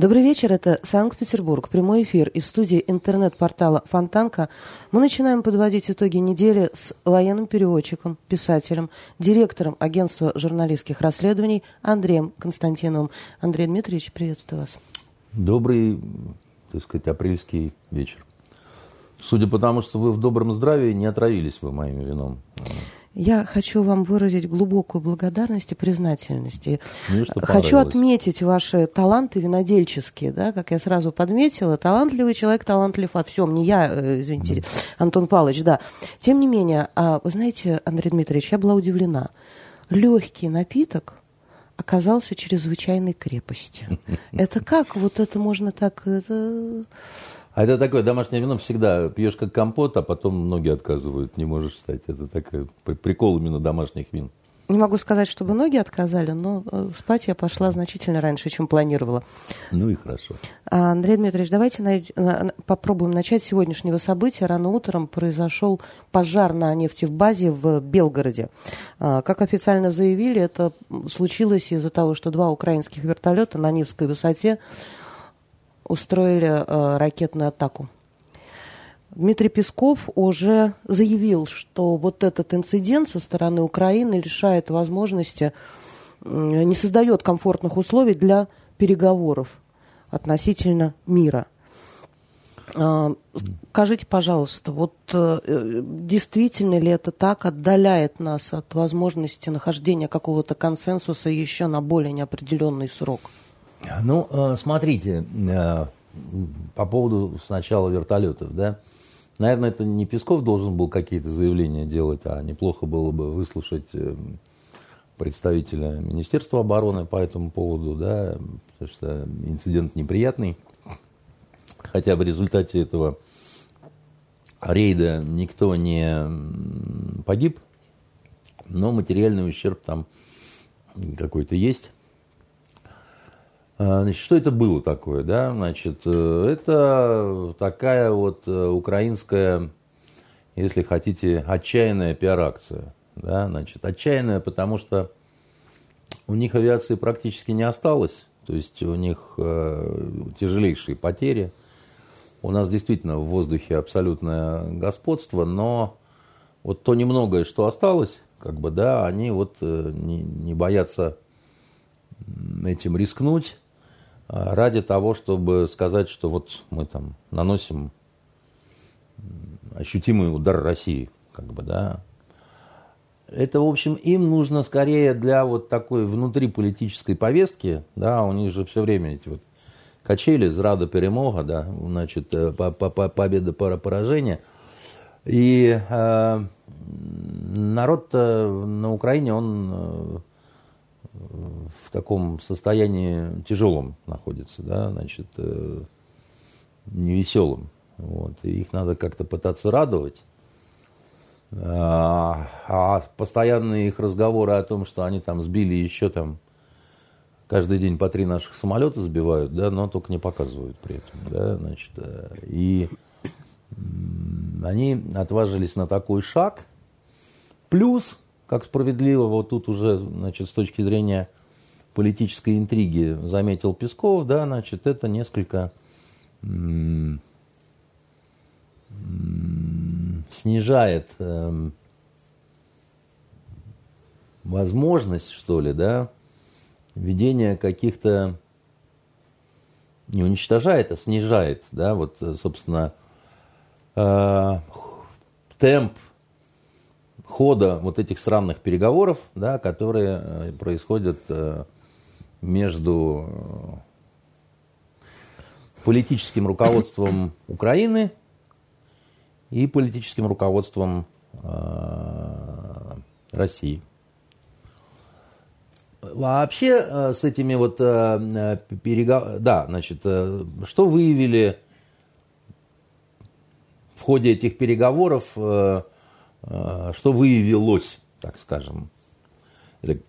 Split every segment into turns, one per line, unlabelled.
Добрый вечер, это Санкт-Петербург. Прямой эфир из студии интернет-портала Фонтанка. Мы начинаем подводить итоги недели с военным переводчиком, писателем, директором агентства журналистских расследований Андреем Константиновым. Андрей Дмитриевич, приветствую вас.
Добрый, так сказать, апрельский вечер. Судя по тому, что вы в добром здравии, не отравились вы моим вином.
Я хочу вам выразить глубокую благодарность и признательность. И хочу отметить ваши таланты винодельческие, да, как я сразу подметила. Талантливый человек талантлив во всем. Не я, э, извините, Антон Павлович, да. Тем не менее, а, вы знаете, Андрей Дмитриевич, я была удивлена. Легкий напиток оказался чрезвычайной крепости. Это как? Вот это можно так... Это...
А это такое домашнее вино всегда пьешь как компот, а потом ноги отказывают, не можешь встать. Это такой прикол именно домашних вин.
Не могу сказать, чтобы ноги отказали, но э, спать я пошла значительно раньше, чем планировала.
Ну и хорошо.
А, Андрей Дмитриевич, давайте найд... попробуем начать с сегодняшнего события. Рано утром произошел пожар на нефтебазе в Белгороде. А, как официально заявили, это случилось из-за того, что два украинских вертолета на Невской высоте устроили э, ракетную атаку. Дмитрий Песков уже заявил, что вот этот инцидент со стороны Украины лишает возможности, не создает комфортных условий для переговоров относительно мира. А, скажите, пожалуйста, вот э, действительно ли это так отдаляет нас от возможности нахождения какого-то консенсуса еще на более неопределенный срок?
Ну, э, смотрите, э, по поводу сначала вертолетов, да, наверное, это не Песков должен был какие-то заявления делать, а неплохо было бы выслушать э, представителя Министерства обороны по этому поводу, да, потому что инцидент неприятный. Хотя в результате этого рейда никто не погиб, но материальный ущерб там какой-то есть. А, значит, что это было такое, да? Значит, э, это такая вот э, украинская, если хотите, отчаянная пиар-акция. Да? Значит, отчаянная, потому что у них авиации практически не осталось. То есть у них э, тяжелейшие потери. У нас действительно в воздухе абсолютное господство, но вот то немногое, что осталось, как бы, да, они вот э, не, не боятся этим рискнуть ради того, чтобы сказать, что вот мы там наносим ощутимый удар России, как бы, да. Это, в общем, им нужно скорее для вот такой внутриполитической повестки, да, у них же все время эти вот качели, зрада, перемога, да, значит, э, победа, поражение. И э, народ на Украине, он э, в таком состоянии тяжелом находится, да, значит, э, невеселым. Вот, и их надо как-то пытаться радовать. А, а постоянные их разговоры о том, что они там сбили еще там каждый день по три наших самолета сбивают, да, но только не показывают при этом, да, значит, э, и они отважились на такой шаг. Плюс как справедливо вот тут уже, значит, с точки зрения политической интриги заметил Песков, да, значит, это несколько снижает э, возможность, что ли, да, ведения каких-то, не уничтожает, а снижает, да, вот, собственно, э, темп хода вот этих странных переговоров, да, которые э, происходят э, между э, политическим руководством Украины и политическим руководством России. Вообще с этими вот переговорами, да, значит, что выявили в ходе этих переговоров что выявилось, так скажем.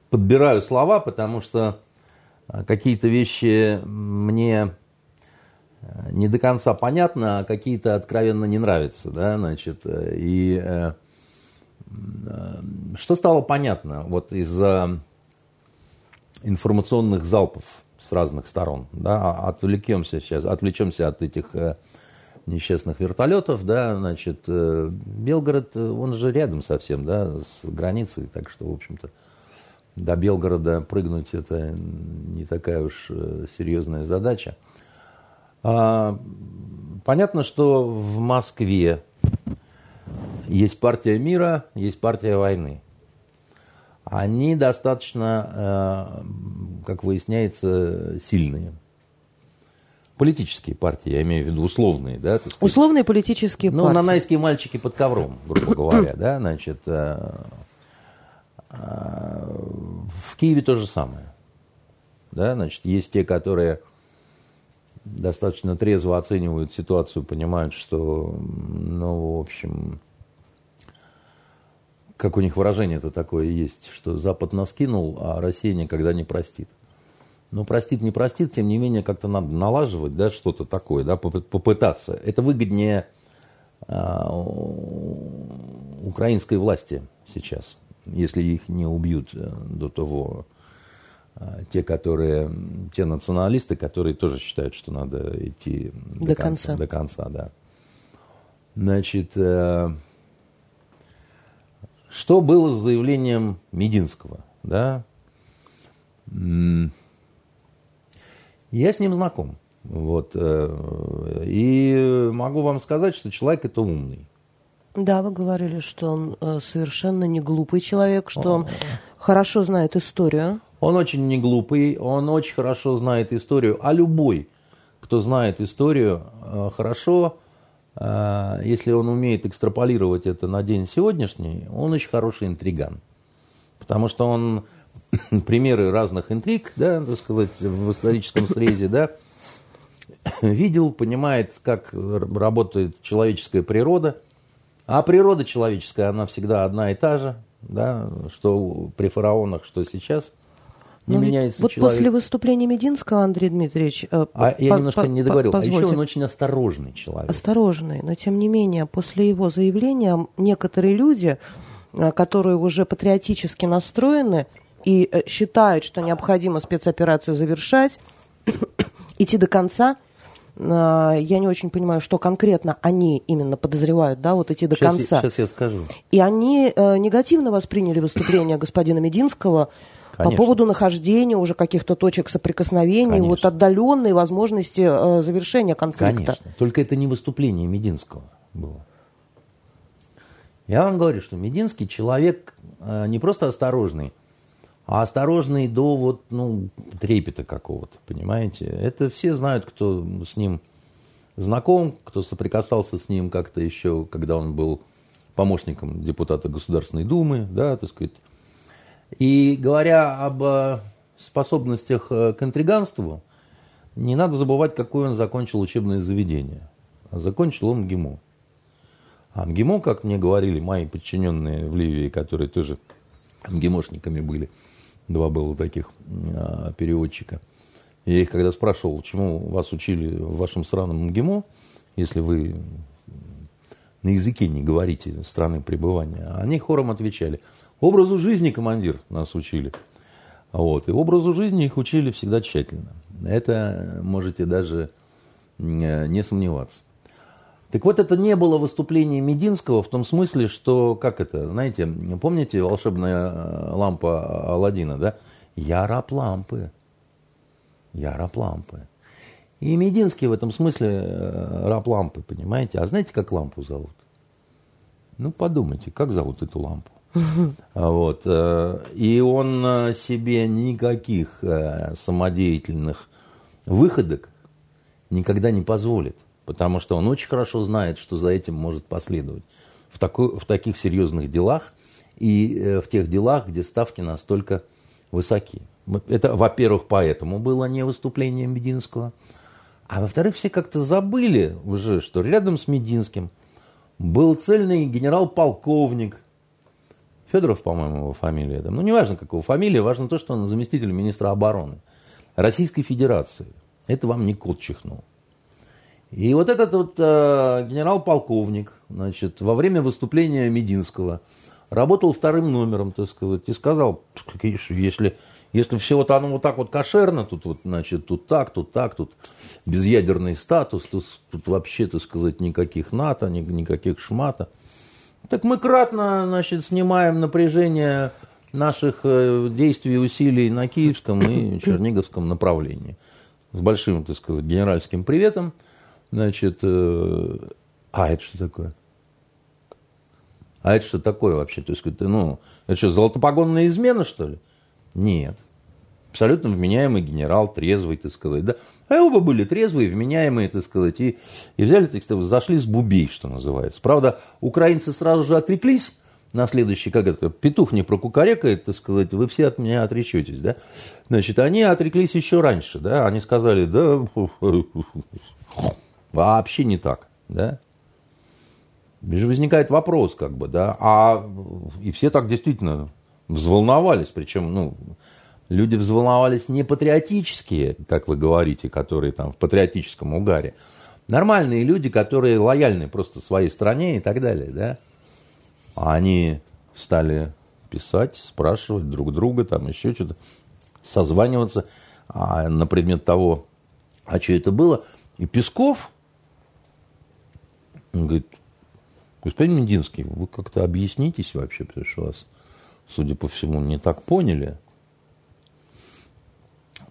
Подбираю слова, потому что э, какие-то вещи мне э, не до конца понятны, а какие-то откровенно не нравятся, да, значит, и что стало понятно вот из-за информационных залпов с разных сторон. Да? Отвлекемся сейчас, отвлечемся от этих э, несчастных вертолетов, да, значит, э, Белгород, он же рядом совсем, да, с границей, так что, в общем-то, до Белгорода прыгнуть это не такая уж э, серьезная задача. А, понятно, что в Москве есть партия мира, есть партия войны. Они достаточно, э, как выясняется, сильные. Политические партии, я имею в виду условные, да?
Условные политические
ну,
партии.
Ну, нанайские мальчики под ковром, грубо говоря, да, значит, э, в Киеве то же самое. Да, значит, есть те, которые достаточно трезво оценивают ситуацию, понимают, что, ну, в общем, как у них выражение это такое есть, что Запад нас кинул, а Россия никогда не простит. Ну, простит, не простит, тем не менее, как-то надо налаживать, да, что-то такое, да, попытаться. Это выгоднее а, украинской власти сейчас если их не убьют э, до того, э, те, которые, те националисты, которые тоже считают, что надо идти до, до конца, конца. До конца, да. Значит, э, что было с заявлением Мединского, да? Я с ним знаком. Вот, и могу вам сказать, что человек это умный.
Да, вы говорили, что он э, совершенно не глупый человек, что он хорошо знает историю.
Он очень не глупый, он очень хорошо знает историю. А любой, кто знает историю э, хорошо, э, если он умеет экстраполировать это на день сегодняшний, он очень хороший интриган. Потому что он примеры разных интриг, да, так сказать, в историческом срезе, да, видел, понимает, как работает человеческая природа – а природа человеческая, она всегда одна и та же, да, что при фараонах, что сейчас. Не Но меняется
вот
человек.
после выступления Мединского, Андрей Дмитриевич...
Э, а по, я немножко по, не договорил. Позвольте. А еще он очень осторожный человек.
Осторожный. Но, тем не менее, после его заявления некоторые люди, э, которые уже патриотически настроены и э, считают, что необходимо спецоперацию завершать, идти до конца – а, я не очень понимаю, что конкретно они именно подозревают, да, вот идти до
сейчас
конца.
Я, сейчас я скажу.
И они э, негативно восприняли выступление господина Мединского Конечно. по поводу нахождения уже каких-то точек соприкосновения, Конечно. вот отдаленной возможности э, завершения конфликта.
Конечно. Только это не выступление Мединского было. Я вам говорю, что Мединский человек э, не просто осторожный, а осторожный до вот, ну, трепета какого-то, понимаете? Это все знают, кто с ним знаком, кто соприкасался с ним как-то еще, когда он был помощником депутата Государственной Думы, да, так сказать. И говоря об э, способностях э, к интриганству, не надо забывать, какое он закончил учебное заведение. А закончил он МГИМО. А МГИМО, как мне говорили мои подчиненные в Ливии, которые тоже МГИМОшниками были – Два было таких а, переводчика. Я их когда спрашивал, чему вас учили в вашем странном МГИМО, если вы на языке не говорите страны пребывания, они хором отвечали, образу жизни, командир, нас учили. Вот. И образу жизни их учили всегда тщательно. Это можете даже не сомневаться. Так вот, это не было выступление Мединского в том смысле, что, как это, знаете, помните волшебная э, лампа Алладина, да? Я раб лампы. Я раб лампы. И Мединский в этом смысле э, раб лампы, понимаете? А знаете, как лампу зовут? Ну, подумайте, как зовут эту лампу? А вот. Э, и он себе никаких самодеятельных выходок никогда не позволит потому что он очень хорошо знает, что за этим может последовать в, такой, в таких серьезных делах и э, в тех делах, где ставки настолько высоки. Это, во-первых, поэтому было не выступление Мединского, а во-вторых, все как-то забыли уже, что рядом с Мединским был цельный генерал-полковник, Федоров, по-моему, его фамилия. Ну, неважно, какого фамилия, важно то, что он заместитель министра обороны Российской Федерации. Это вам не кот чихнул. И вот этот вот э, генерал-полковник, значит, во время выступления Мединского работал вторым номером, так сказать, и сказал, если, Если все вот оно вот так вот кошерно, тут вот, значит, тут так, тут так, тут безъядерный статус, тут, тут вообще, так сказать, никаких НАТО, ни, никаких шмата. Так мы кратно, значит, снимаем напряжение наших э, действий и усилий на киевском и черниговском направлении. С большим, так сказать, генеральским приветом. Значит, э, а это что такое? А это что такое вообще? То есть, ну, это что, золотопогонная измена, что ли? Нет. Абсолютно вменяемый генерал, трезвый, так сказать, да. А оба были трезвые, вменяемые, так сказать, и, и взяли, так сказать, зашли с бубей, что называется. Правда, украинцы сразу же отреклись на следующий, как это, петух не прокукарекает, так сказать, вы все от меня отречетесь, да. Значит, они отреклись еще раньше, да, они сказали, да, вообще не так, да. Возникает вопрос, как бы, да, а и все так действительно взволновались, причем, ну, люди взволновались не патриотические, как вы говорите, которые там в патриотическом угаре, нормальные люди, которые лояльны просто своей стране и так далее, да, а они стали писать, спрашивать друг друга, там еще что-то, созваниваться а, на предмет того, а что это было. И Песков, он говорит, господин Мединский, вы как-то объяснитесь вообще, потому что вас судя по всему, не так поняли.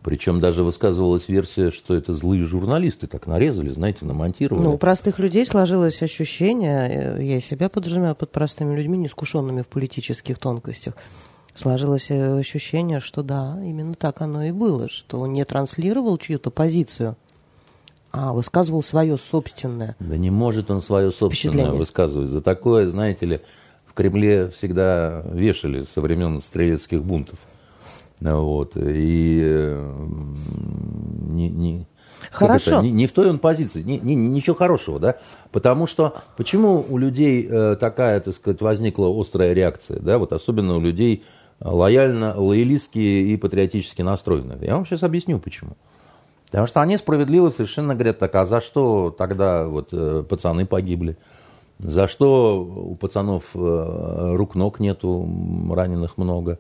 Причем даже высказывалась версия, что это злые журналисты так нарезали, знаете, намонтировали.
Ну, у простых людей сложилось ощущение, э, я себя подразумеваю под простыми людьми, неискушенными в политических тонкостях, сложилось э, ощущение, что да, именно так оно и было, что он не транслировал чью-то позицию, а высказывал свое собственное.
Да не может он свое собственное высказывать. За такое, знаете ли, в Кремле всегда вешали со времен стрелецких бунтов. Вот. И не, не,
Хорошо.
Это, не, не в той он позиции, не, не, ничего хорошего, да? Потому что почему у людей э, такая, так сказать, возникла острая реакция, да, вот особенно у людей лояльно, лоялистские и патриотически настроенных. Я вам сейчас объясню, почему. Потому что они справедливо совершенно говорят так, а за что тогда вот э, пацаны погибли? За что у пацанов э, рук-ног нету, раненых много.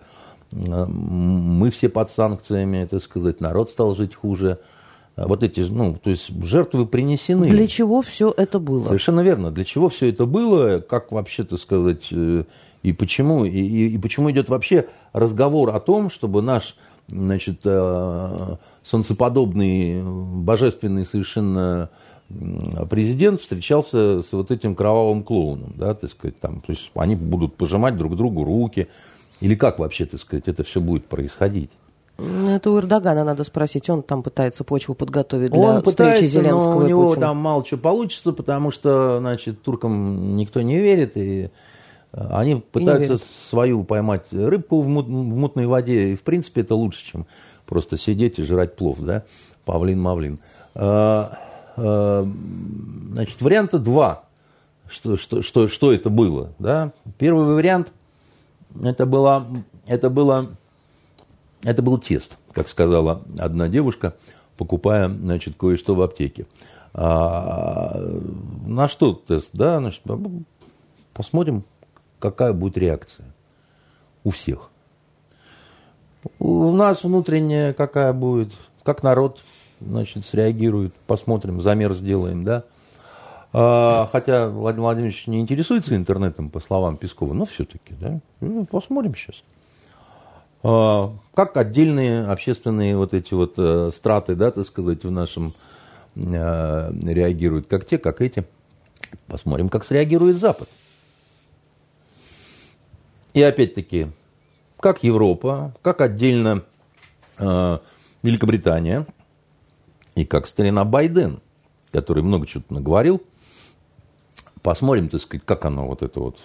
Мы все под санкциями, так сказать, народ стал жить хуже. Вот эти, ну, то есть жертвы принесены.
Для чего все это было?
Совершенно верно. Для чего все это было, как вообще, так сказать, э, и почему, и, и, и почему идет вообще разговор о том, чтобы наш, значит, солнцеподобный, божественный совершенно президент встречался с вот этим кровавым клоуном, да, так сказать, там, то есть они будут пожимать друг другу руки, или как вообще, так сказать, это все будет происходить?
Это у Эрдогана надо спросить, он там пытается почву подготовить для он встречи Зеленского
но у него
Путина.
там мало что получится, потому что, значит, туркам никто не верит, и э, они пытаются свою поймать рыбку в, мут, в мутной воде, и, в принципе, это лучше, чем просто сидеть и жрать плов, да, павлин-мавлин. А, Э, значит, варианта два, что, что, что, что это было. Да? Первый вариант, это, было, это, было, это был тест, как сказала одна девушка, покупая значит, кое-что в аптеке. А, на что тест? Да, значит, посмотрим, какая будет реакция у всех. У нас внутренняя какая будет, как народ значит, среагирует, посмотрим, замер сделаем, да. А, хотя Владимир Владимирович не интересуется интернетом, по словам Пескова, но все-таки, да. Ну, посмотрим сейчас. А, как отдельные общественные вот эти вот а, страты, да, так сказать, в нашем а, реагируют, как те, как эти. Посмотрим, как среагирует Запад. И опять-таки, как Европа, как отдельно э, Великобритания – и как старина Байден, который много чего-то наговорил. Посмотрим, так сказать, как оно вот это вот.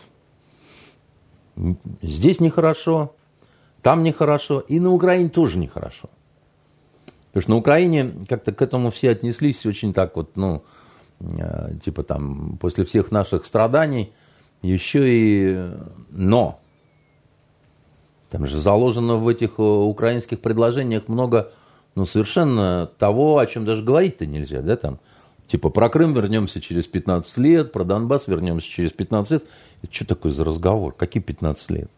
Здесь нехорошо, там нехорошо, и на Украине тоже нехорошо. Потому что на Украине как-то к этому все отнеслись очень так вот, ну, э, типа там, после всех наших страданий, еще и но. Там же заложено в этих э, украинских предложениях много ну, совершенно того, о чем даже говорить-то нельзя, да, там, типа, про Крым вернемся через 15 лет, про Донбасс вернемся через 15 лет. Это что такое за разговор? Какие 15 лет?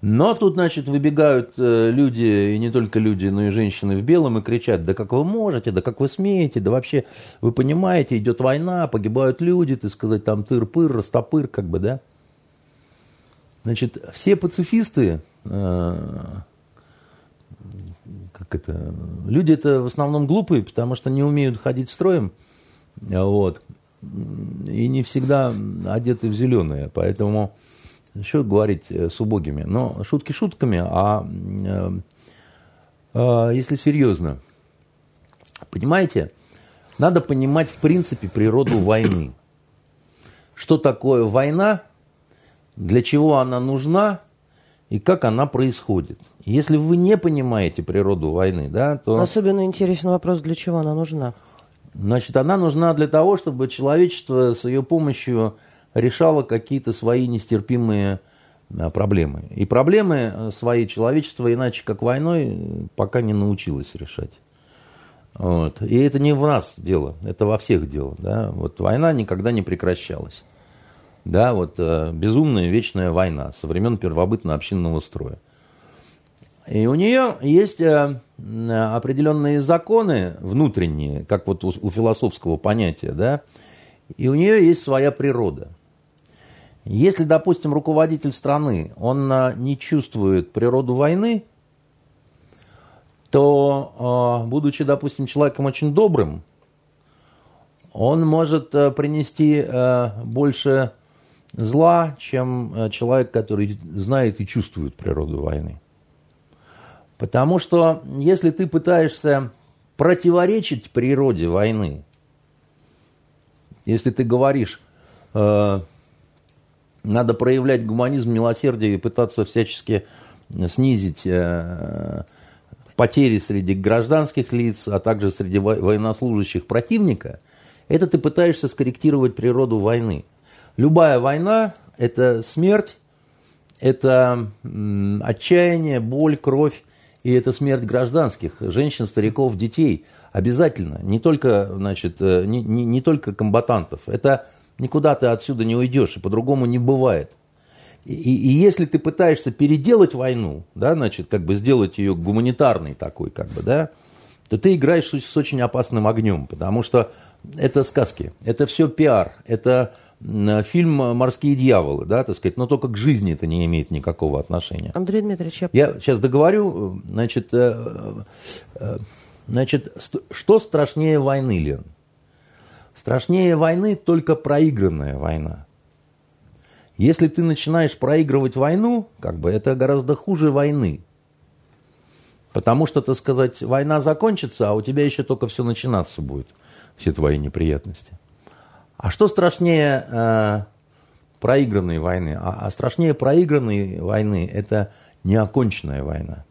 Но тут, значит, выбегают э, люди, и не только люди, но и женщины в белом, и кричат, да как вы можете, да как вы смеете, да вообще, вы понимаете, идет война, погибают люди, ты сказать, там тыр-пыр, растопыр, как бы, да. Значит, все пацифисты, э, как это, люди это в основном глупые, потому что не умеют ходить строем, вот, и не всегда одеты в зеленое, поэтому что говорить э, с убогими? Но шутки шутками, а э, если серьезно, понимаете, надо понимать в принципе природу войны. Что такое война, для чего она нужна и как она происходит. Если вы не понимаете природу войны, да, то...
Особенно интересен вопрос, для чего она нужна.
Значит, она нужна для того, чтобы человечество с ее помощью решало какие-то свои нестерпимые проблемы. И проблемы э, свои человечество иначе как войной пока не научилось решать. Вот. И это не в нас дело, это во всех дело. Да? Вот война никогда не прекращалась. Да, вот э, безумная вечная война со времен первобытно-общинного строя. И у нее есть э, определенные законы внутренние, как вот у, у философского понятия, да, и у нее есть своя природа. Если, допустим, руководитель страны, он а, не чувствует природу войны, то, а, будучи, допустим, человеком очень добрым, он может а, принести больше зла, чем человек, который знает и чувствует природу войны. Потому что если ты пытаешься противоречить природе войны, если ты говоришь, надо проявлять гуманизм, милосердие и пытаться всячески снизить э, потери среди гражданских лиц, а также среди военнослужащих противника, это ты пытаешься скорректировать природу войны. Любая война – это смерть, это отчаяние, боль, кровь, и это смерть гражданских, женщин, стариков, детей. Обязательно. Не только, значит, э, не, не, не только комбатантов. Это Никуда ты отсюда не уйдешь, и по-другому не бывает. И, и если ты пытаешься переделать войну, да, значит, как бы сделать ее гуманитарной такой, как бы, да, то ты играешь с, с очень опасным огнем, потому что это сказки, это все пиар, это фильм «Морские дьяволы», да, так сказать, но только к жизни это не имеет никакого отношения.
Андрей Дмитриевич, я...
я сейчас договорю, значит, э, э, значит, что страшнее войны, Лен? Страшнее войны только проигранная война. Если ты начинаешь проигрывать войну, как бы это гораздо хуже войны. Потому что, так сказать, война закончится, а у тебя еще только все начинаться будет, все твои неприятности. А что страшнее э, проигранной войны? А, а страшнее проигранной войны – это неоконченная война.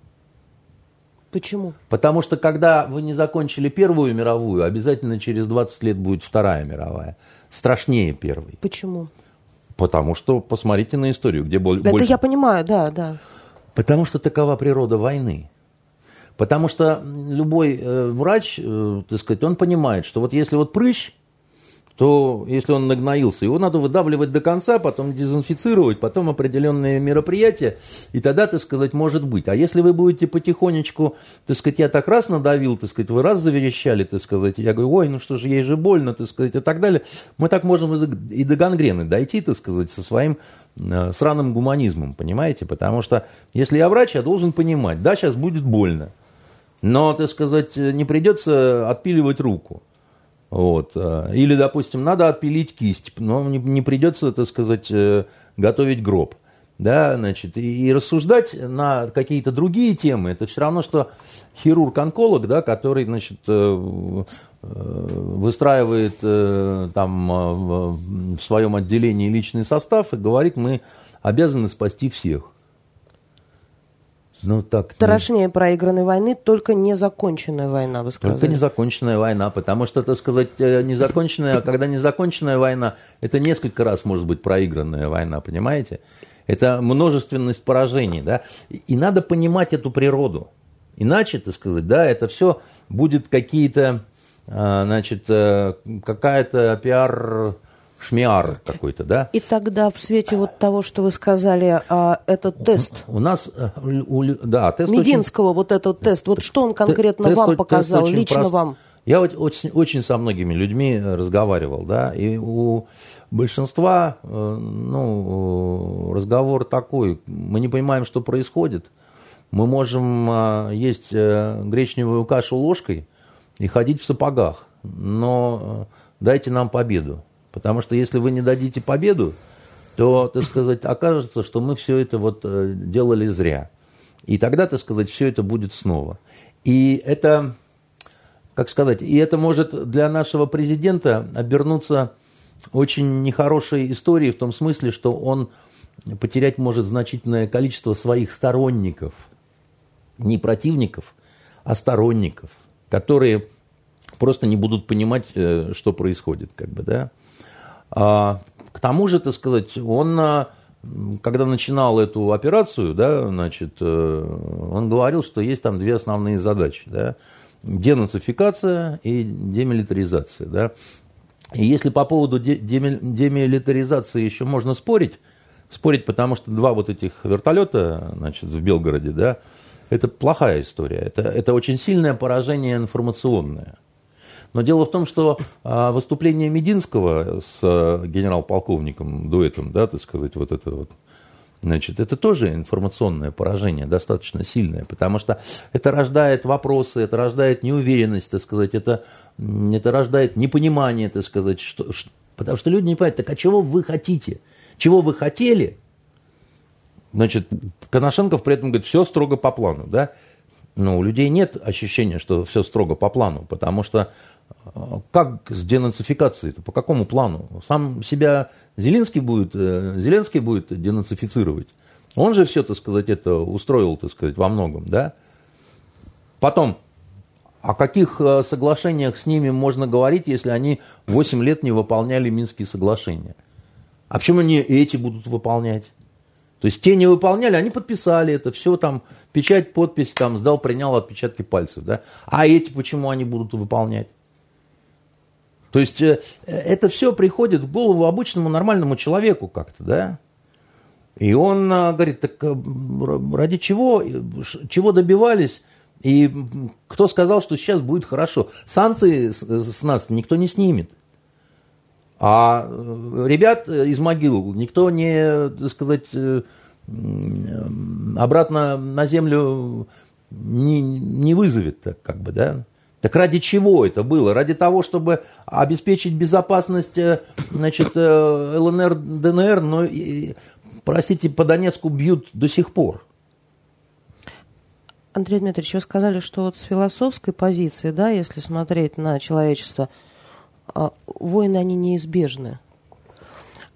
Почему?
Потому что когда вы не закончили Первую мировую, обязательно через 20 лет будет Вторая мировая. Страшнее первой.
Почему?
Потому что посмотрите на историю, где больше...
Это я понимаю, да, да.
Потому что такова природа войны. Потому что любой э, врач, э, так сказать, он понимает, что вот если вот прыщ то если он нагноился, его надо выдавливать до конца, потом дезинфицировать, потом определенные мероприятия, и тогда, так сказать, может быть. А если вы будете потихонечку, так сказать, я так раз надавил, так сказать, вы раз заверещали, так сказать, я говорю, ой, ну что же, ей же больно, так сказать, и так далее, мы так можем и до гангрены дойти, так сказать, со своим э, сраным гуманизмом, понимаете? Потому что если я врач, я должен понимать, да, сейчас будет больно, но, так сказать, не придется отпиливать руку. Вот. Э, или, допустим, надо отпилить кисть, но не, не придется, так сказать, э, готовить гроб. Да, значит, и, и рассуждать на какие-то другие темы, это все равно, что хирург-онколог, да, который, значит, э, выстраивает там в своем отделении личный состав и говорит, мы обязаны спасти всех.
Ну, так, Страшнее ну... проигранной войны только незаконченная война, вы сказали.
Только незаконченная война, потому что, так сказать, э, незаконченная, когда незаконченная война, это несколько раз может быть проигранная война, понимаете? Это множественность поражений, да? И надо понимать эту природу. Иначе, так сказать, да, это все будет какие-то, а, значит, э, какая-то пиар шмиар какой-то, да?
И тогда в свете вот того, что вы сказали, а, этот тест...
У нас, э, у, да,
тест Мединского очень... вот этот тест, вот что он конкретно тест, вам показал, лично прост... вам?
Я очень, очень со многими людьми разговаривал, да, и у большинства, э, ну, разговор такой, мы не понимаем, что происходит, мы можем э, есть гречневую кашу ложкой и ходить в сапогах, но дайте нам победу. Потому что если вы не дадите победу, то, так сказать, окажется, что мы все это вот э, делали зря. И тогда, так сказать, все это будет снова. И это, как сказать, и это может для нашего президента обернуться очень нехорошей историей в том смысле, что он потерять может значительное количество своих сторонников, не противников, а сторонников, которые просто не будут понимать, э, что происходит, как бы, да. А, к тому же, так сказать, он, а, когда начинал эту операцию, да, значит, э, он говорил, что есть там две основные задачи, да, денацификация и демилитаризация, да. И если по поводу демилитаризации еще можно спорить, спорить, потому что два вот этих вертолета, значит, в Белгороде, да, это плохая история. Это, это очень сильное поражение информационное. Но дело в том, что а, выступление Мединского с а, генерал-полковником дуэтом, да, так сказать, вот это вот, Значит, это тоже информационное поражение, достаточно сильное, потому что это рождает вопросы, это рождает неуверенность, так сказать, это, это рождает непонимание, так сказать, что, что, потому что люди не понимают, так а чего вы хотите? Чего вы хотели? Значит, Коношенков при этом говорит, все строго по плану, да? Но у людей нет ощущения, что все строго по плану, потому что как с денацификацией-то? По какому плану? Сам себя Зеленский будет, э, Зеленский будет денацифицировать. Он же все, так сказать, это устроил, так сказать, во многом, да? Потом, о каких э, соглашениях с ними можно говорить, если они 8 лет не выполняли Минские соглашения? А почему они эти будут выполнять? То есть те не выполняли, они подписали это, все там, печать, подпись, там, сдал, принял отпечатки пальцев, да? А эти почему они будут выполнять? То есть э, это все приходит в голову обычному нормальному человеку как-то, да? И он э, говорит, так э, ради чего, чего добивались, и кто сказал, что сейчас будет хорошо? Санкции с нас никто не снимет. А ребят из могил никто не, так сказать, обратно на землю не, не вызовет, так как бы, да? Так ради чего это было? Ради того, чтобы обеспечить безопасность э, значит, э, ЛНР, ДНР, но, простите, по Донецку бьют до сих пор.
Андрей Дмитриевич, вы сказали, что вот с философской позиции, да, если смотреть на человечество, войны, они неизбежны.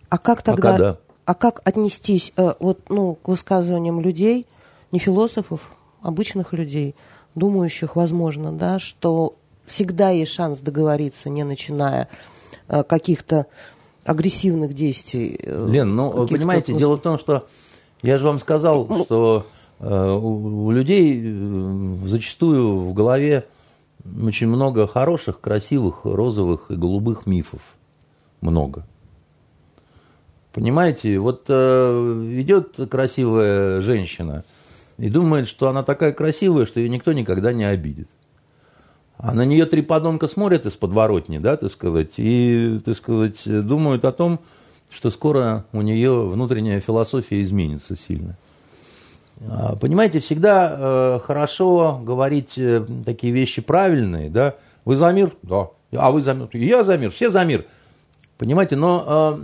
А как тогда, Пока да. а как отнестись э, вот, ну, к высказываниям людей, не философов, обычных людей – думающих, возможно, да, что всегда есть шанс договориться, не начиная э, каких-то агрессивных действий.
Э, Лен, ну, понимаете, дело в том, что я же вам сказал, ну, что э, у, людей зачастую в голове очень много хороших, красивых, розовых и голубых мифов. Много. Понимаете, вот э, идет красивая женщина – и думает, что она такая красивая, что ее никто никогда не обидит. А на нее три подонка смотрят из подворотни, да, так сказать, и, так сказать, думают о том, что скоро у нее внутренняя философия изменится сильно. А, понимаете, всегда э, хорошо говорить э, такие вещи правильные, да. Вы за мир? Да. А вы за мир? Я за мир, все за мир. Понимаете, но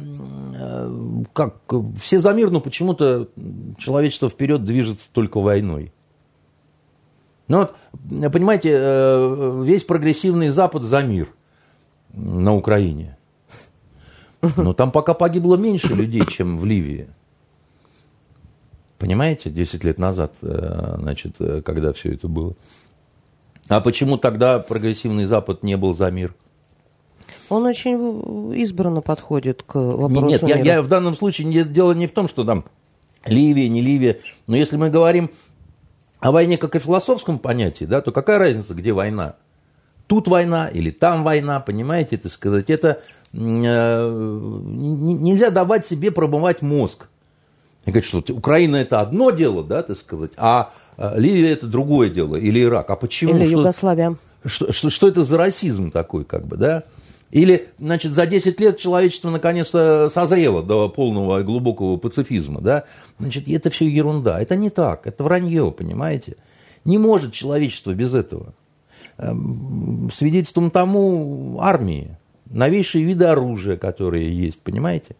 э, как все за мир, но почему-то человечество вперед движется только войной. Ну вот, понимаете, весь прогрессивный Запад за мир на Украине. Но там пока погибло меньше людей, чем в Ливии. Понимаете, 10 лет назад, э, значит, э, когда все это было. А почему тогда прогрессивный Запад не был за мир?
Он очень избранно подходит к вопросу
Нет, я, я в данном случае не, дело не в том, что там Ливия, не Ливия. Но если мы говорим о войне как о философском понятии, да, то какая разница, где война? Тут война или там война, понимаете, это сказать, это нельзя давать себе промывать мозг. И говорит, что Украина это одно дело, да, так сказать, а Ливия это другое дело, или Ирак. А почему?
Или что, Югославия.
Что, что, что это за расизм такой, как бы, да? Или, значит, за 10 лет человечество наконец-то созрело до полного и глубокого пацифизма, да? Значит, это все ерунда. Это не так, это вранье, понимаете? Не может человечество без этого. Эм, свидетельством тому армии, новейшие виды оружия, которые есть, понимаете?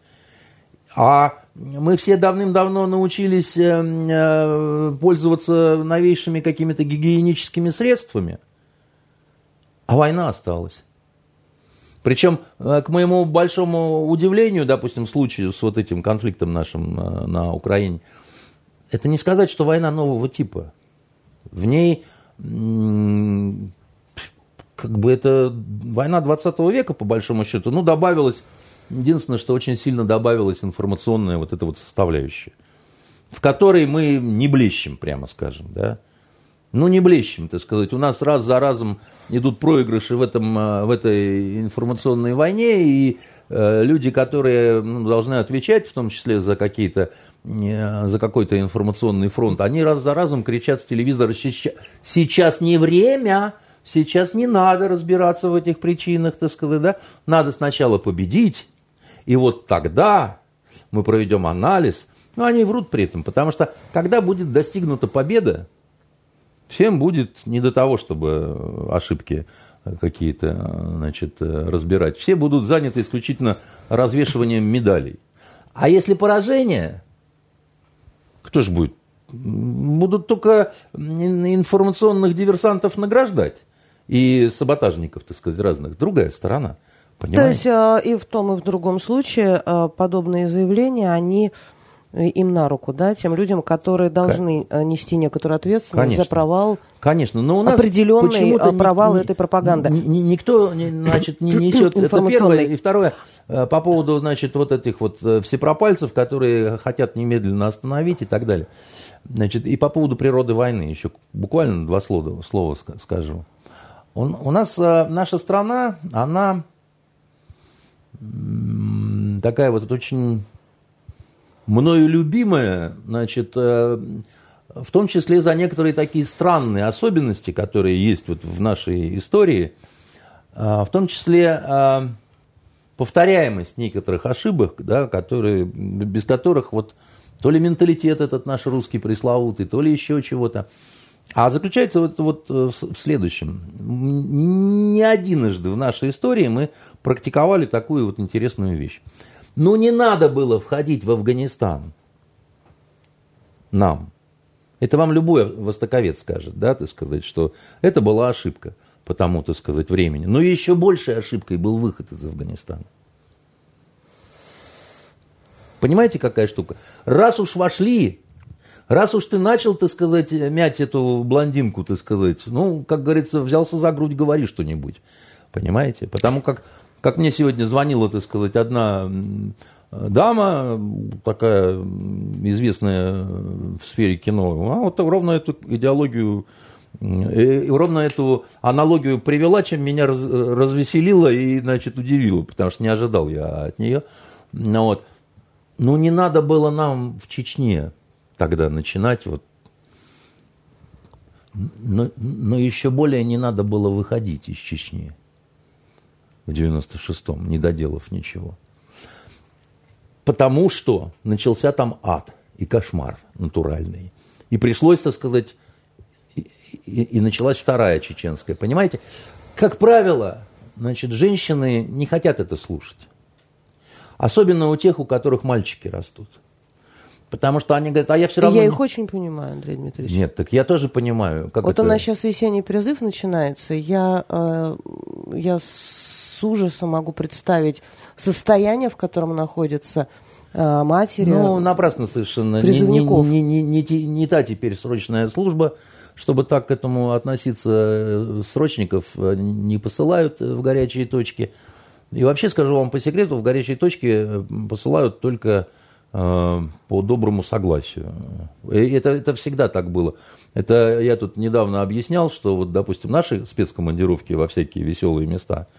А мы все давным-давно научились эм, э, пользоваться новейшими какими-то гигиеническими средствами, а война осталась. Причем, э, к моему большому удивлению, допустим, в случае с вот этим конфликтом нашим э, на Украине, это не сказать, что война нового типа. В ней как бы это война 20 века, по большому счету, ну, добавилось, единственное, что очень сильно добавилась информационная вот эта вот составляющая, в которой мы не блещем, прямо скажем, да ну, не блещем, так сказать. У нас раз за разом идут проигрыши в, этом, э, в этой информационной войне, и э, люди, которые ну, должны отвечать, в том числе за какие-то э, за какой-то информационный фронт, они раз за разом кричат с телевизора, сейчас не время, сейчас не надо разбираться в этих причинах, так сказать, да, надо сначала победить, и вот тогда мы проведем анализ, но они врут при этом, потому что когда будет достигнута победа, Всем будет не до того, чтобы ошибки какие-то значит, разбирать. Все будут заняты исключительно развешиванием медалей. А если поражение, кто же будет? Будут только информационных диверсантов награждать и саботажников, так сказать, разных. Другая сторона. Понимаете?
То есть э, и в том, и в другом случае э, подобные заявления, они им на руку, да, тем людям, которые должны К... Э, нести некоторую ответственность Конечно. за провал
Конечно, но у нас
определенный э, провал ни, этой пропаганды.
Ни, ни, никто, значит, не несет это первое. И второе, э, по поводу, значит, вот этих вот всепропальцев, которые хотят немедленно остановить и так далее. Значит, и по поводу природы войны еще буквально два слова, слова скажу. Он, у нас наша страна, она такая вот очень мною любимая, значит, э, в том числе за некоторые такие странные особенности, которые есть вот в нашей истории, э, в том числе э, повторяемость некоторых ошибок, да, которые, без которых вот то ли менталитет этот наш русский пресловутый, то ли еще чего-то. А заключается вот, вот в следующем. Не одиножды в нашей истории мы практиковали такую вот интересную вещь. Ну, не надо было входить в Афганистан. Нам. Это вам любой востоковед скажет, да, ты сказать, что это была ошибка по тому, так сказать, времени. Но еще большей ошибкой был выход из Афганистана. Понимаете, какая штука? Раз уж вошли, раз уж ты начал, так сказать, мять эту блондинку, так сказать, ну, как говорится, взялся за грудь, говори что-нибудь. Понимаете? Потому как как мне сегодня звонила, так сказать, одна дама, такая известная в сфере кино, а вот ровно эту идеологию, э, ровно эту аналогию привела, чем меня раз, развеселило и, значит, удивило, потому что не ожидал я от нее. Ну, вот. ну, не надо было нам в Чечне тогда начинать вот но, но еще более не надо было выходить из Чечни в 96-м, не доделав ничего. Потому что начался там ад и кошмар натуральный. И пришлось, так сказать, и, и, и началась вторая чеченская. Понимаете, как правило, значит, женщины не хотят это слушать. Особенно у тех, у которых мальчики растут. Потому что они говорят, а я все равно...
Я их очень понимаю, Андрей Дмитриевич.
Нет, так я тоже понимаю.
Как вот это... у нас сейчас весенний призыв начинается. Я, э, я с ужасом могу представить состояние, в котором находятся э, матери.
Ну, напрасно совершенно. Призывников. Не, не, не, не, не та теперь срочная служба, чтобы так к этому относиться. Э, срочников э, не посылают в горячие точки. И вообще скажу вам по секрету, в горячие точки э, посылают только э, по доброму согласию. Это, это всегда так было. Это я тут недавно объяснял, что вот, допустим, наши спецкомандировки во всякие веселые места –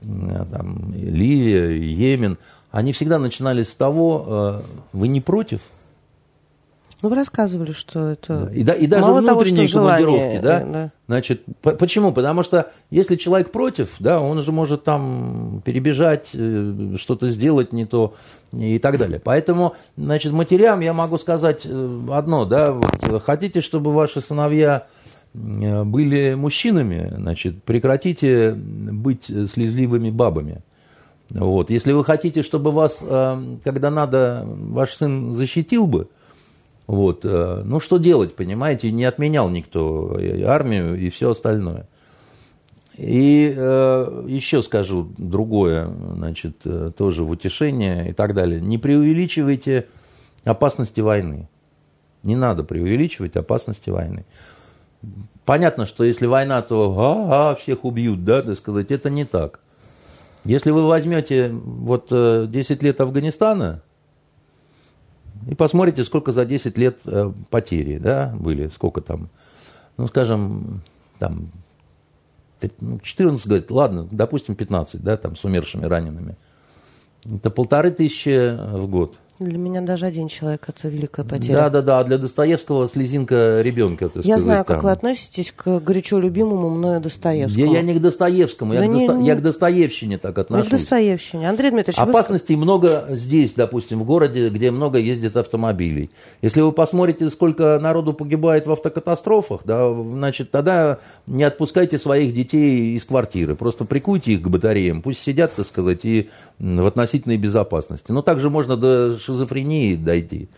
там, Ливия, Йемен, они всегда начинались с того, вы не против –
ну, вы рассказывали, что это...
И, да, и даже
Мало
внутренние
того,
командировки, да?
да?
Значит, по почему? Потому что если человек против, да, он же может там перебежать, э, что-то сделать не то и так далее. Поэтому, значит, матерям я могу сказать э, одно, да, вот, хотите, чтобы ваши сыновья э, были мужчинами, значит, прекратите быть слезливыми бабами. Вот. Если вы хотите, чтобы вас, когда надо, ваш сын защитил бы, вот. Э, ну, что делать, понимаете? Не отменял никто армию и все остальное. И э, еще скажу другое, значит, э, тоже в утешение и так далее. Не преувеличивайте опасности войны. Не надо преувеличивать опасности войны. Понятно, что если война, то а, а, всех убьют, да, так сказать, это не так. Если вы возьмете вот 10 лет Афганистана, и посмотрите, сколько за 10 лет э, потери да, были, сколько там, ну, скажем, там 14, ну, говорит, ладно, допустим, 15, да, там с умершими ранеными. Это полторы тысячи в год –
для меня даже один человек это великая потеря.
Да, да, да. Для Достоевского слезинка ребенка.
Я сказать, знаю, как там. вы относитесь к горячо любимому мною Достоевскому.
Я, я не к Достоевскому, я, к, не, Досто... я к Достоевщине так отношусь.
Не к Достоевщине. Андрей Дмитриевич,
Опасностей вы... много здесь, допустим, в городе, где много ездит автомобилей. Если вы посмотрите, сколько народу погибает в автокатастрофах, да, значит, тогда не отпускайте своих детей из квартиры. Просто прикуйте их к батареям, пусть сидят, так сказать, и в относительной безопасности. Но также можно до шизофрении дойти.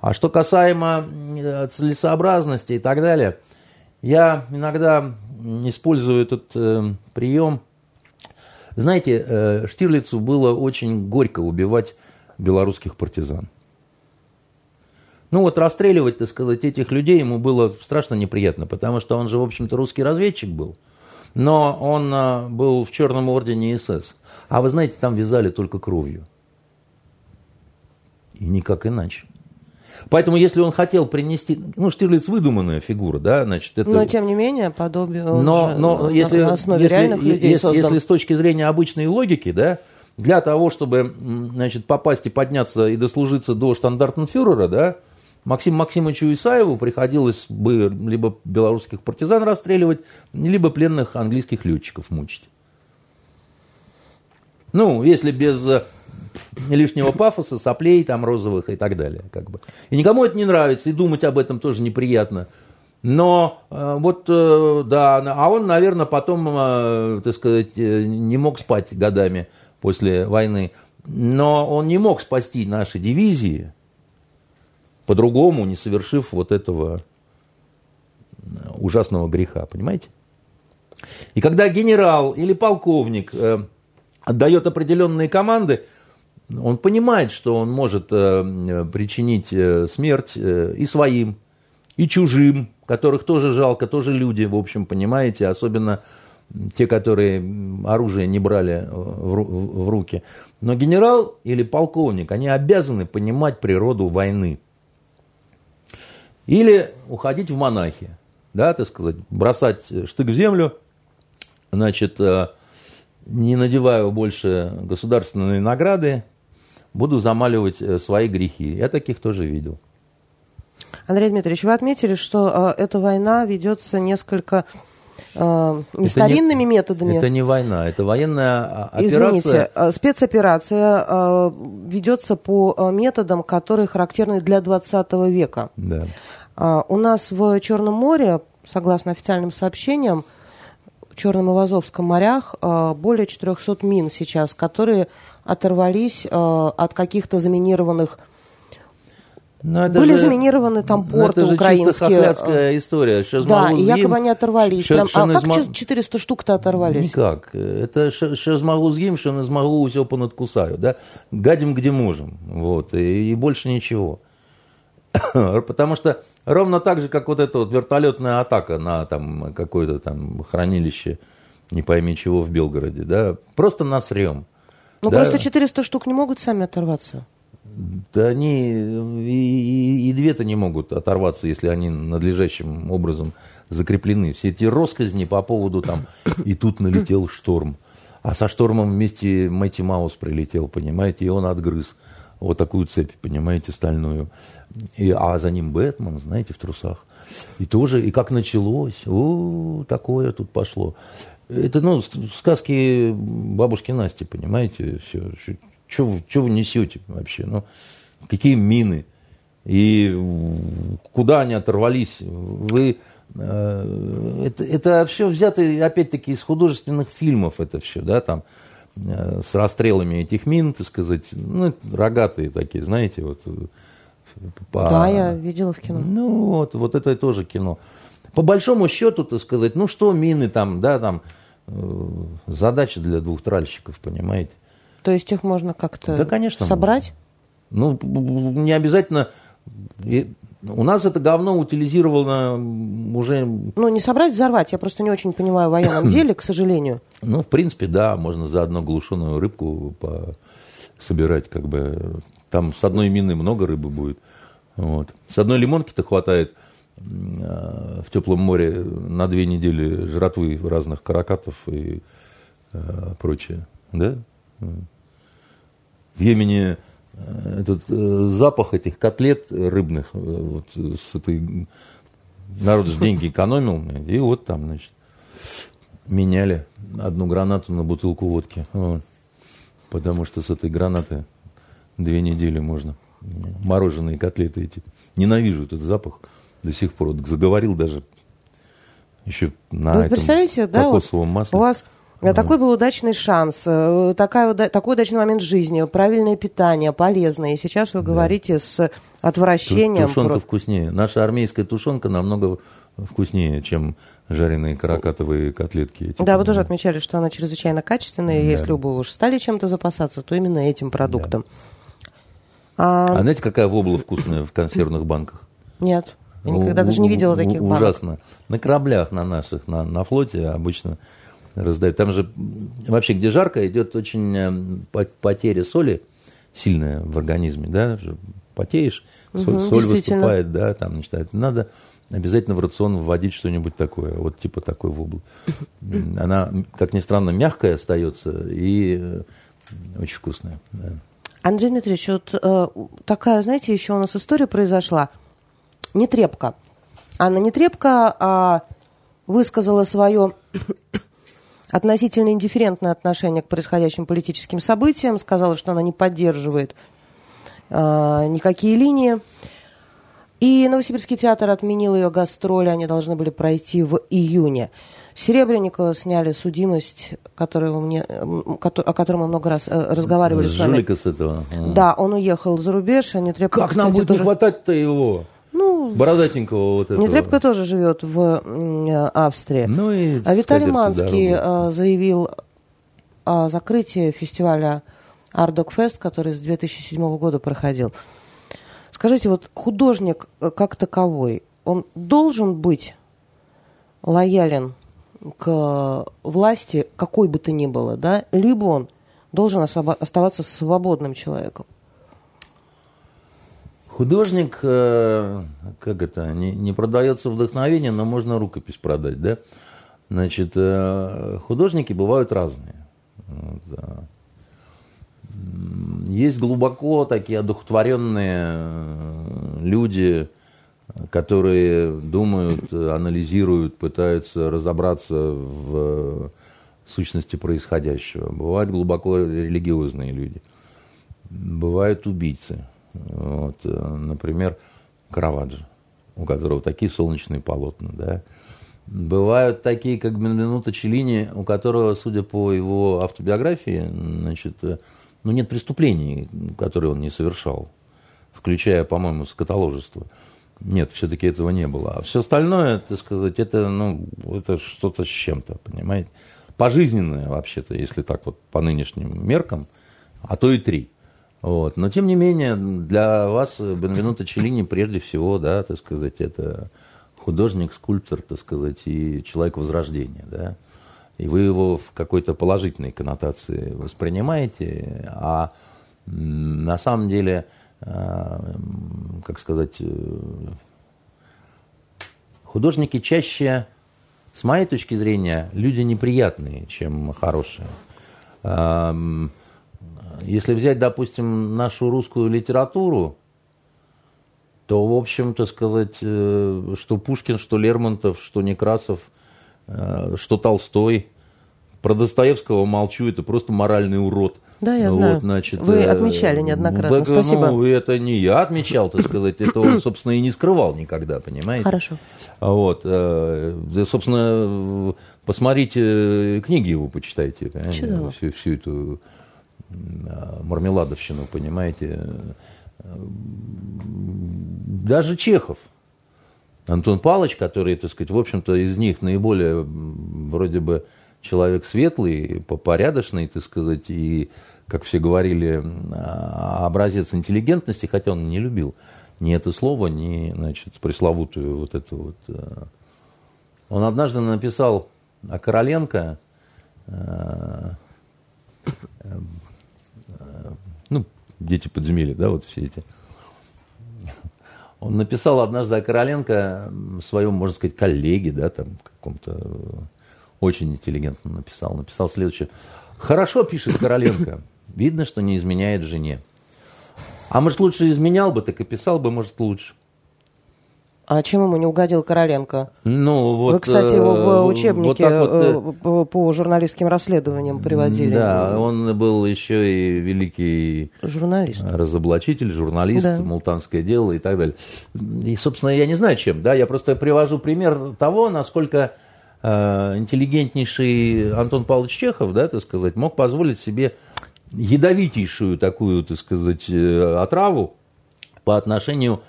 А что касаемо э, целесообразности и так далее, я иногда использую этот э, прием. Знаете, э, Штирлицу было очень горько убивать белорусских партизан. Ну вот расстреливать, так сказать, этих людей ему было страшно неприятно, потому что он же, в общем-то, русский разведчик был. Но он э, был в Черном ордене СС. А вы знаете, там вязали только кровью. И никак иначе. Поэтому, если он хотел принести... Ну, Штирлиц выдуманная фигура, да, значит... Это...
Но, тем не менее, подобие
но, но если, на основе если, реальных людей если, создан. если с точки зрения обычной логики, да, для того, чтобы, значит, попасть и подняться и дослужиться до штандартенфюрера, да, Максиму Максимовичу Исаеву приходилось бы либо белорусских партизан расстреливать, либо пленных английских летчиков мучить. Ну, если без лишнего пафоса, соплей там розовых и так далее. Как бы. И никому это не нравится, и думать об этом тоже неприятно. Но э, вот, э, да, а он, наверное, потом, э, так сказать, не мог спать годами после войны. Но он не мог спасти наши дивизии по-другому, не совершив вот этого ужасного греха, понимаете? И когда генерал или полковник отдает определенные команды, он понимает, что он может э, причинить э, смерть э, и своим, и чужим, которых тоже жалко, тоже люди, в общем, понимаете, особенно те, которые оружие не брали в руки. Но генерал или полковник, они обязаны понимать природу войны. Или уходить в монахи, да, так сказать, бросать штык в землю, значит, не надевая больше государственные награды, буду замаливать э, свои грехи. Я таких тоже видел.
Андрей Дмитриевич, вы отметили, что э, эта война ведется несколько э, не старинными не, методами.
Это не война, это военная операция.
Извините, э, спецоперация э, ведется по э, методам, которые характерны для 20 века.
Да.
Э, у нас в Черном море, согласно официальным сообщениям, в Черном и в Азовском морях э, более 400 мин сейчас, которые оторвались э, от каких-то заминированных но ну, Были же, заминированы там ну, порты это украинские.
Это история.
да, и якобы они оторвались. Прям, а как зма... 400 штук-то оторвались?
Никак. Это что змогу з'їм, що не змогу, все понадкусаю. Да? Гадим, где можем. Вот. И, и больше ничего. Потому что ровно так же, как вот эта вот вертолетная атака на там какое-то там хранилище, не пойми чего, в Белгороде, да, просто насрем.
Ну, да. просто 400 штук не могут сами оторваться.
Да они и, и, и две-то не могут оторваться, если они надлежащим образом закреплены. Все эти росказни по поводу там «и тут налетел шторм», А со штормом вместе Мэтти Маус прилетел, понимаете, и он отгрыз вот такую цепь, понимаете, стальную. И, а за ним Бэтмен, знаете, в трусах. И тоже, и как началось, о, такое тут пошло. Это, ну, сказки бабушки Насти, понимаете, все. Что вы несете вообще? Ну, какие мины? И куда они оторвались? Вы... Э, это, это все взято, опять-таки, из художественных фильмов это все, да, там, э, с расстрелами этих мин, так сказать, ну, рогатые такие, знаете, вот. Э,
по... Да, я видела в кино.
Ну, вот, вот это тоже кино. По большому счету, так сказать, ну, что мины там, да, там, задача для двух тральщиков, понимаете.
То есть их можно как-то да, конечно, собрать?
Ну, не обязательно у нас это говно утилизировано уже...
Ну, не собрать, взорвать. Я просто не очень понимаю в военном деле, к сожалению.
Ну, в принципе, да, можно за одну глушеную рыбку по... собирать, как бы. Там с одной мины много рыбы будет. Вот. С одной лимонки-то хватает э, в теплом море на две недели жратвы разных каракатов и э, прочее. Да? В Йемене Э, этот запах этих котлет рыбных, вот с этой народ же деньги экономил, и вот там, значит, меняли одну гранату на бутылку водки. Вот. Потому что с этой гранаты две недели можно. Мороженые котлеты эти. Ненавижу этот запах до сих пор. Вот заговорил даже еще на Вы этом
представляете, да, вот масле. У вас Mm. Такой был удачный шанс, э, такая, такой удачный момент жизни, правильное питание, полезное. И сейчас вы говорите да. с отвращением.
Тушенка про... вкуснее. Наша армейская тушенка намного вкуснее, чем жареные каракатовые котлетки.
Эти, да, вы тоже отмечали, что она чрезвычайно качественная. Да. Если бы уж стали чем-то запасаться, то именно этим продуктом.
Да. А... а знаете, какая вобла вкусная в консервных банках?
Нет. Я никогда даже не видела таких банок.
Ужасно. На кораблях на наших, на, на флоте обычно раздают. Там же вообще, где жарко, идет очень э, потеря соли сильная в организме, да, потеешь, соль, угу, соль выступает, да, там, значит, надо обязательно в рацион вводить что-нибудь такое, вот типа такой воблы. Она, как ни странно, мягкая остается и э, очень вкусная. Да.
Андрей Дмитриевич, вот э, такая, знаете, еще у нас история произошла. Нетрепка. Анна Нетрепка а, высказала свое относительно индифферентное отношение к происходящим политическим событиям, сказала, что она не поддерживает э, никакие линии. И Новосибирский театр отменил ее гастроли, они должны были пройти в июне. Серебренникова сняли судимость, которую мне, о котором мы много раз э, разговаривали с, с вами.
с этого.
Да, он уехал за рубеж, они
требуют... Как нам будет тоже... не хватать-то его? Ну, Бородатенького вот этого.
Нетребко тоже живет в э, Австрии. Ну и а Виталий Манский дорогу. Э, заявил о закрытии фестиваля Ардок Фест, который с 2007 года проходил. Скажите, вот художник э, как таковой, он должен быть лоялен к власти, какой бы то ни было, да, либо он должен оставаться свободным человеком?
Художник, э, как это, не, не продается вдохновение, но можно рукопись продать, да? Значит, э, художники бывают разные. Есть глубоко такие одухотворенные э, люди, которые думают, анализируют, пытаются разобраться в сущности происходящего. Бывают глубоко религиозные люди. Бывают убийцы вот, э, например, Караваджо, у которого такие солнечные полотна, да. Бывают такие, как Бенвенуто Челлини, у которого, судя по его автобиографии, значит, э, ну, нет преступлений, которые он не совершал, включая, по-моему, скотоложество. Нет, все-таки этого не было. А все остальное, так сказать, это, ну, это что-то с чем-то, понимаете? Пожизненное, вообще-то, если так вот по нынешним меркам, а то и три. Вот. Но, тем не менее, для вас Бенвенуто Челлини прежде всего, да, так сказать, это художник, скульптор, так сказать, и человек возрождения, да. И вы его в какой-то положительной коннотации воспринимаете, а на самом деле, как сказать, э, художники чаще, с моей точки зрения, люди неприятные, чем хорошие. Если взять, допустим, нашу русскую литературу, то, в общем, то сказать, э, что Пушкин, что Лермонтов, что Некрасов, э, что Толстой, про Достоевского молчу, это просто моральный урод.
Да, я вот, знаю. Значит, Вы э, отмечали неоднократно. Так, Спасибо.
Ну, это не я отмечал, так сказать, это он, собственно, и не скрывал никогда, понимаете?
Хорошо.
Вот. Да, собственно, посмотрите книги его, почитайте.
Читала.
Всю, всю эту мармеладовщину, понимаете? Даже Чехов, Антон Палыч, который, так сказать, в общем-то, из них наиболее вроде бы человек светлый, порядочный, так сказать, и, как все говорили, а, образец интеллигентности, хотя он не любил ни это слово, ни, значит, пресловутую вот эту вот... Э. Он однажды написал о Короленко, э, э, ну, дети подземелья, да, вот все эти. Он написал однажды о Короленко своем, можно сказать, коллеге, да, там, каком-то очень интеллигентно написал. Написал следующее. Хорошо пишет Короленко. Видно, что не изменяет жене. А может, лучше изменял бы, так и писал бы, может, лучше.
А чем ему не угодил Короленко?
Ну, вот,
Вы, кстати, его в э, учебнике вот вот, э, по журналистским расследованиям приводили.
Да, он был еще и великий
журналист,
разоблачитель, журналист, да. мултанское дело и так далее. И, собственно, я не знаю, чем. Да, я просто привожу пример того, насколько э, интеллигентнейший Антон Павлович Чехов, да, так сказать, мог позволить себе ядовитейшую такую, так сказать, э, отраву по отношению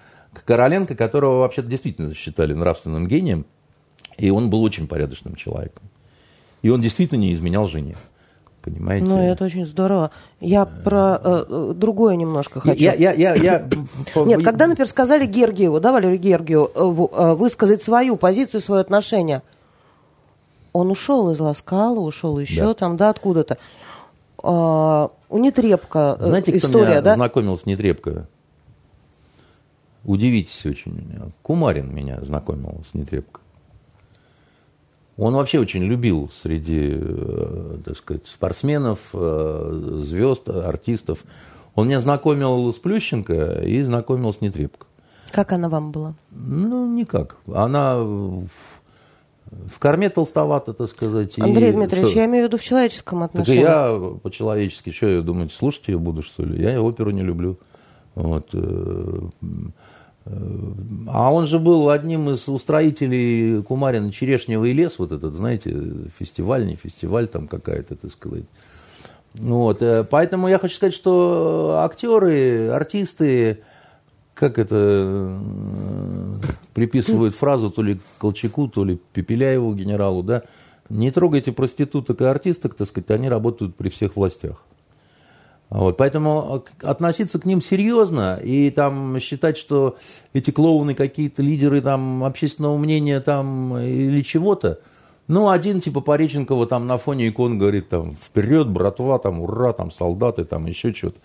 Короленко, которого вообще-то действительно считали нравственным гением, и он был очень порядочным человеком. И он действительно не изменял жене. Понимаете?
Ну, это очень здорово. Я про э, э другое немножко хочу.
Я, я, я, я...
Нет, когда, например, сказали Гергиеву, да, Валерию Гергию, э, э, высказать свою позицию, свое отношение, он ушел из Ласкала, ушел еще да. там, да, откуда-то. А, у Нетребко
Знаете,
история,
кто меня
да?
знакомил с Нетребко? Удивитесь очень. Кумарин меня знакомил с Нетребко. Он вообще очень любил среди, э, так сказать, спортсменов, э, звезд, артистов. Он меня знакомил с Плющенко и знакомил с Нетребко.
Как она вам была?
Ну, никак. Она в корме толстовато, так сказать.
Андрей и... Дмитриевич, я имею в виду в человеческом отношении.
Так я по-человечески, что я думаете, слушать ее буду, что ли? Я оперу не люблю. Вот. Э, а он же был одним из устроителей Кумарина «Черешневый лес», вот этот, знаете, фестиваль, не фестиваль там какая-то, так сказать. Вот, э, поэтому я хочу сказать, что актеры, артисты, как это э, приписывают фразу то ли Колчаку, то ли Пепеляеву генералу, да, не трогайте проституток и артисток, так сказать, они работают при всех властях. Вот, поэтому относиться к ним серьезно и там считать, что эти клоуны какие-то лидеры там общественного мнения там или чего-то, ну, один типа Пореченкова там на фоне икон говорит там вперед, братва, там ура, там солдаты, там еще что-то.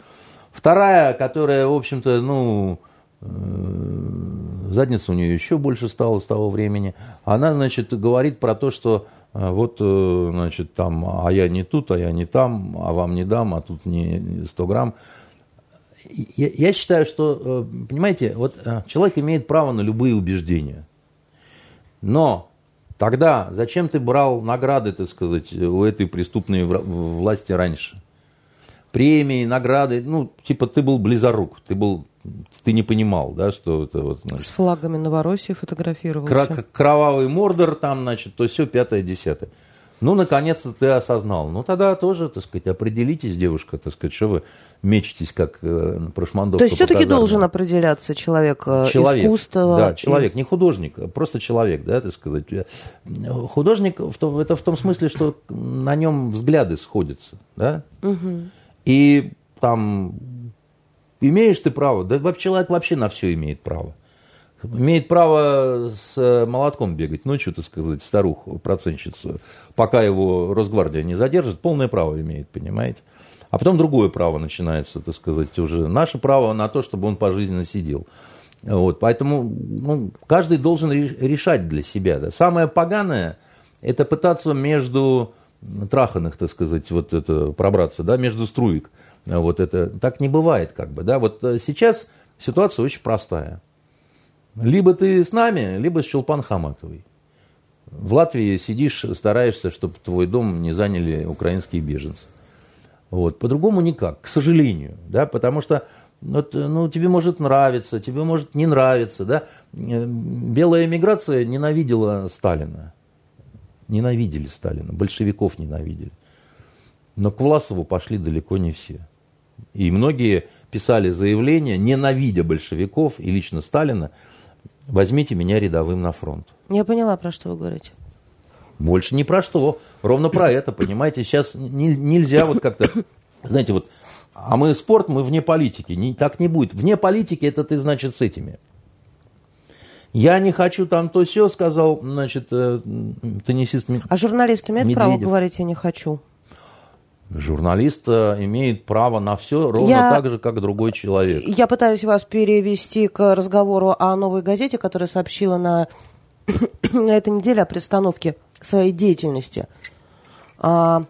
Вторая, которая, в общем-то, ну, э, задница у нее еще больше стала с того времени, она, значит, говорит про то, что а вот, э, значит, там, а я не тут, а я не там, а вам не дам, а тут не 100 грамм. Я, я считаю, что, э, понимаете, вот э, человек имеет право на любые убеждения. Но тогда зачем ты брал награды, так сказать, у этой преступной власти раньше? Премии, награды, ну, типа ты был близорук, ты был ты не понимал, да, что это вот...
Значит, С флагами Новороссии фотографировался.
Кра- кровавый мордор там, значит, то все пятое, десятое. Ну, наконец-то ты осознал. Ну, тогда тоже, так сказать, определитесь, девушка, так сказать, что вы мечетесь, как э, прошмандовка
То есть все-таки должен определяться человек, э,
человек
искусство?
Да, человек, и... не художник, а просто человек, да, так сказать. Художник, это в том смысле, что на нем взгляды сходятся, да? Угу. И там Имеешь ты право, да человек вообще на все имеет право. Имеет право с э, молотком бегать ночью, так сказать, старуху, процентщицу, пока его Росгвардия не задержит, полное право имеет, понимаете? А потом другое право начинается, так сказать, уже наше право на то, чтобы он пожизненно сидел. Вот, поэтому ну, каждый должен решать для себя. Да. Самое поганое – это пытаться между траханных, так сказать, вот это пробраться, да, между струек. Вот это так не бывает, как бы, да. Вот э, сейчас ситуация очень простая. Либо ты с нами, либо с Чулпан Хаматовой. В Латвии сидишь, стараешься, чтобы твой дом не заняли украинские беженцы. Вот. По-другому никак, к сожалению. Да? Потому что вот, ну, тебе может нравиться, тебе может не нравиться. Да? Белая эмиграция ненавидела Сталина. Ненавидели Сталина, большевиков ненавидели. Но к Власову пошли далеко не все. И многие писали заявления, ненавидя большевиков и лично Сталина, возьмите меня рядовым на фронт.
Я поняла, про что вы говорите.
Больше не про что, ровно про это, понимаете, сейчас не, нельзя вот как-то, знаете, вот, а мы спорт, мы вне политики, не, так не будет. Вне политики это ты, значит, с этими. Я не хочу там то все, сказал, значит, э, теннисист
А журналист имеет Медведев. право говорить, я не хочу?
Журналист э, имеет право на все ровно я, так же, как другой человек.
Я пытаюсь вас перевести к разговору о новой газете, которая сообщила на, на этой неделе о пристановке своей деятельности. А,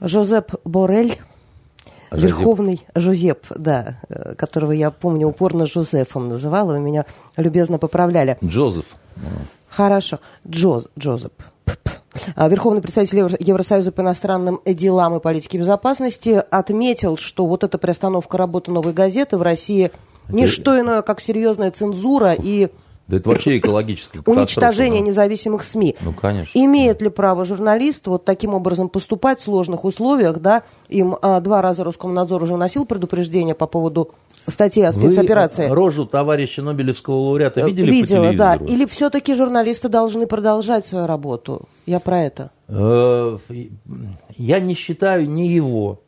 Жозеп Борель, Жозеп. Верховный Жозеп, да, которого я помню упорно Жозефом называла, вы меня любезно поправляли.
Джозеф.
Хорошо, Джоз, Джозеп. А, Верховный представитель Евросоюза по иностранным делам и политике безопасности отметил, что вот эта приостановка работы новой газеты в России не что иное, как серьезная цензура и
да это вообще экологическое
Уничтожение да. независимых СМИ.
Ну, конечно.
Имеет ли право журналист вот таким образом поступать в сложных условиях, да? Им а, два раза Роскомнадзор уже вносил предупреждение по поводу статьи о спецоперации.
Вы рожу товарища Нобелевского лауреата э, видели
Видела, по да. Или все-таки журналисты должны продолжать свою работу? Я про это. Э,
я не считаю ни его,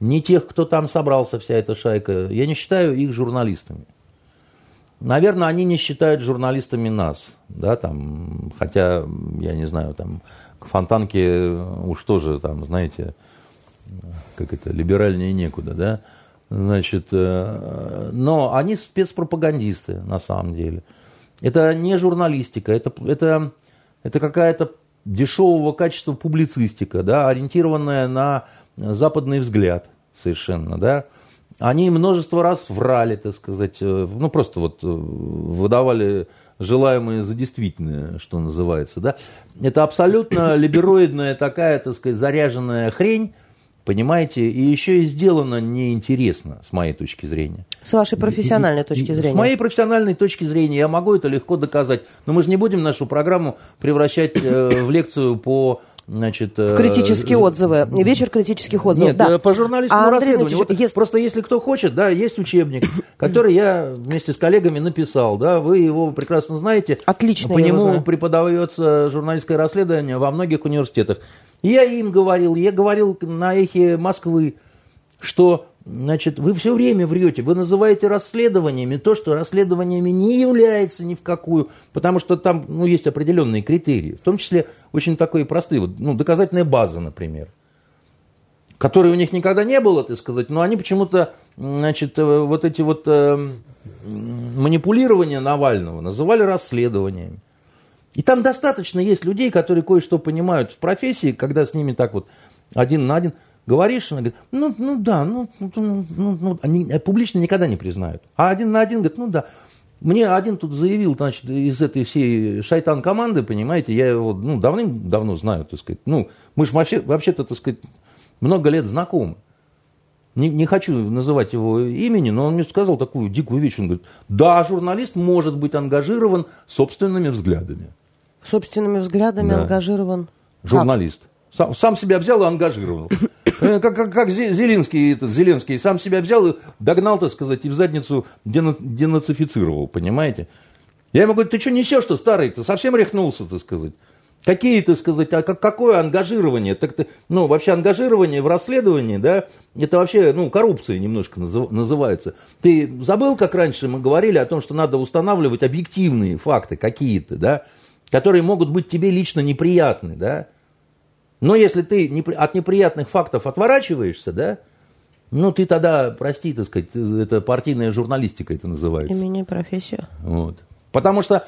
ни тех, кто там собрался, вся эта шайка, я не считаю их журналистами. Наверное, они не считают журналистами нас, да, там, хотя, я не знаю, там, к Фонтанке уж тоже, там, знаете, как это, либеральнее некуда, да, значит, э, но они спецпропагандисты, на самом деле. Это не журналистика, это, это, это какая-то дешевого качества публицистика, да, ориентированная на западный взгляд совершенно, да, они множество раз врали, так сказать, э, ну просто вот э, выдавали желаемое за действительное, что называется, да. Это абсолютно либероидная такая, так сказать, заряженная хрень, понимаете, и еще и сделано неинтересно, с моей точки зрения.
С вашей профессиональной точки зрения?
С моей профессиональной точки зрения я могу это легко доказать, но мы же не будем нашу программу превращать э, в лекцию по Значит,
в критические э, отзывы. Вечер критических отзывов.
Нет, да. по журналистскому а, расследованию. Вот если... Просто если кто хочет, да, есть учебник, который я вместе с коллегами написал, да, вы его прекрасно знаете.
Отлично.
По нему преподается журналистское расследование во многих университетах. Я им говорил, я говорил на эхе Москвы, что Значит, вы все время врете, вы называете расследованиями то, что расследованиями не является ни в какую, потому что там ну, есть определенные критерии, в том числе очень такие простые, вот, ну, доказательная база, например, которой у них никогда не было, так сказать, но они почему-то, значит, э, вот эти вот э, манипулирования Навального называли расследованиями. И там достаточно есть людей, которые кое-что понимают в профессии, когда с ними так вот один на один – Говоришь, она говорит, ну, ну да, ну, ну, ну, ну, ну они публично никогда не признают. А один на один говорит, ну да. Мне один тут заявил, значит, из этой всей шайтан команды, понимаете, я его ну, давным-давно знаю, так сказать. Ну, мы же вообще, вообще-то, так сказать, много лет знакомы. Не, не хочу называть его имени, но он мне сказал такую дикую вещь. Он говорит, да, журналист может быть ангажирован собственными взглядами.
Собственными взглядами да. ангажирован?
Журналист. Как? Сам, сам себя взял и ангажировал. Э, как, как, как Зеленский, этот, Зеленский сам себя взял и догнал, так сказать, и в задницу денацифицировал, понимаете? Я ему говорю, ты что несешь-то, старый, ты совсем рехнулся, так сказать. Какие, так сказать, а как, какое ангажирование? Так ты, ну, вообще ангажирование в расследовании, да, это вообще, ну, коррупция немножко называется. Ты забыл, как раньше мы говорили о том, что надо устанавливать объективные факты какие-то, да, которые могут быть тебе лично неприятны, да, но если ты от неприятных фактов отворачиваешься, да, ну, ты тогда, прости, так сказать, это партийная журналистика это называется.
И меня профессия.
Вот. Потому что,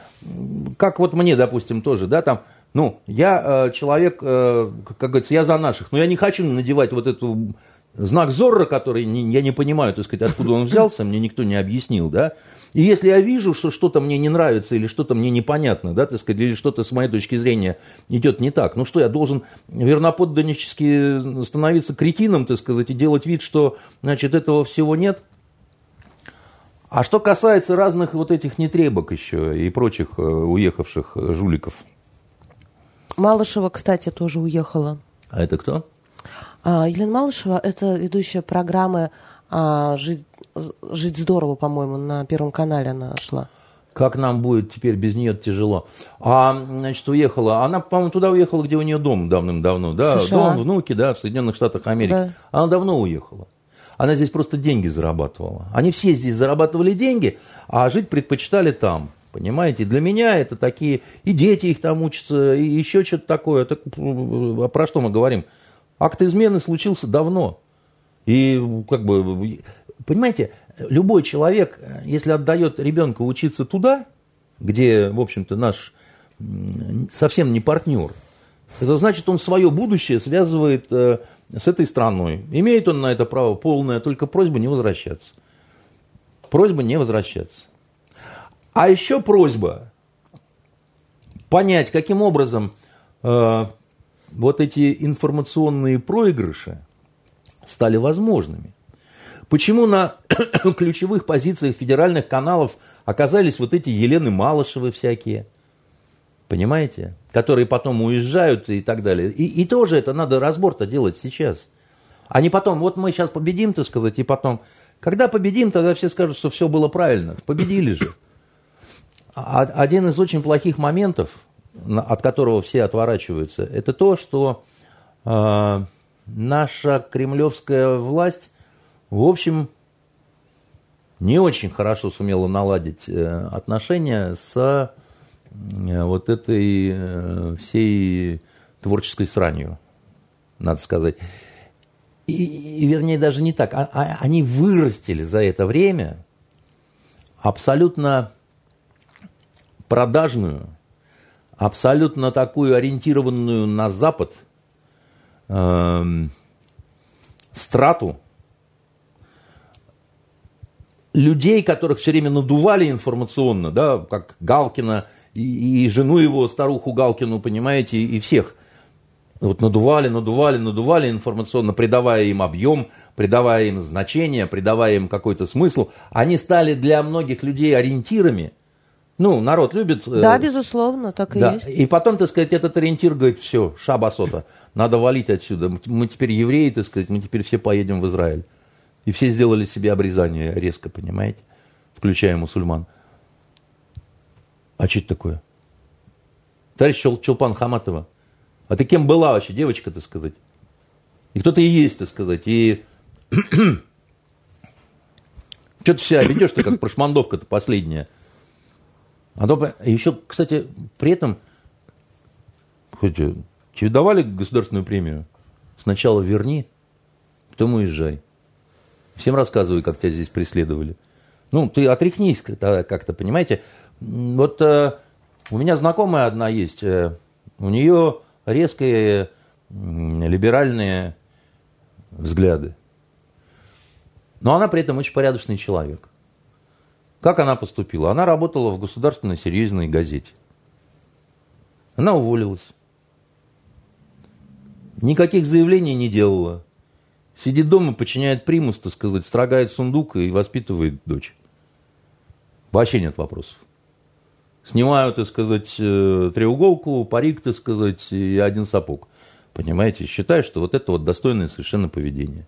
как вот мне, допустим, тоже, да, там, Ну, я э, человек, э, как говорится, я за наших, но я не хочу надевать вот эту знак Зорро, который не, я не понимаю, так сказать, откуда он взялся, мне никто не объяснил, да. И если я вижу, что что-то мне не нравится или что-то мне непонятно, да, так сказать, или что-то с моей точки зрения идет не так, ну что, я должен верноподданнически становиться кретином, так сказать, и делать вид, что, значит, этого всего нет? А что касается разных вот этих нетребок еще и прочих э, уехавших жуликов?
Малышева, кстати, тоже уехала.
А это кто?
А, Елена Малышева – это ведущая программы а, «Жить, «Жить здорово», по-моему, на Первом канале она шла.
Как нам будет теперь без нее тяжело. А, значит, уехала. Она, по-моему, туда уехала, где у нее дом давным-давно. Да, США. дом, внуки, да, в Соединенных Штатах Америки. Да. Она давно уехала. Она здесь просто деньги зарабатывала. Они все здесь зарабатывали деньги, а жить предпочитали там. Понимаете? Для меня это такие... И дети их там учатся, и еще что-то такое. Так, а про что мы говорим? Акт измены случился давно. И как бы, понимаете, любой человек, если отдает ребенка учиться туда, где, в общем-то, наш совсем не партнер, это значит, он свое будущее связывает э, с этой страной. Имеет он на это право полное, только просьба не возвращаться. Просьба не возвращаться. А еще просьба понять, каким образом э, вот эти информационные проигрыши стали возможными. Почему на ключевых позициях федеральных каналов оказались вот эти Елены Малышевы всякие, понимаете, которые потом уезжают и так далее. И, и тоже это надо разбор-то делать сейчас. А не потом, вот мы сейчас победим, так сказать, и потом, когда победим, тогда все скажут, что все было правильно. Победили же. А, один из очень плохих моментов – от которого все отворачиваются, это то, что э, наша кремлевская власть, в общем, не очень хорошо сумела наладить э, отношения с э, вот этой э, всей творческой сранью, надо сказать. И, вернее, даже не так. А, а, они вырастили за это время абсолютно продажную, абсолютно такую ориентированную на Запад э, страту людей, которых все время надували информационно, да, как Галкина и, и жену его, старуху Галкину, понимаете, и всех. Вот надували, надували, надували информационно, придавая им объем, придавая им значение, придавая им какой-то смысл. Они стали для многих людей ориентирами – ну, народ любит...
Э, да, безусловно, так и да. есть.
И потом, так сказать, этот ориентир говорит, все, шабасота, надо валить отсюда. Мы теперь евреи, так сказать, мы теперь все поедем в Израиль. И все сделали себе обрезание резко, понимаете? Включая мусульман. А что это такое? Товарищ Чул, Чулпан Хаматова, а ты кем была вообще, девочка, так сказать? И кто ты и есть, так сказать? И что ты себя ведешь-то, как прошмандовка-то последняя? А то, еще, кстати, при этом, хоть тебе давали государственную премию, сначала верни, потом уезжай. Всем рассказывай, как тебя здесь преследовали. Ну, ты отряхнись как-то, понимаете. Вот э, у меня знакомая одна есть, э, у нее резкие либеральные взгляды. Но она при этом очень порядочный человек. Как она поступила? Она работала в государственной серьезной газете. Она уволилась. Никаких заявлений не делала. Сидит дома, подчиняет примус, так сказать, строгает сундук и воспитывает дочь. Вообще нет вопросов. Снимаю, так сказать, э, треуголку, парик, так сказать, и один сапог. Понимаете? Считаю, что вот это вот достойное совершенно поведение.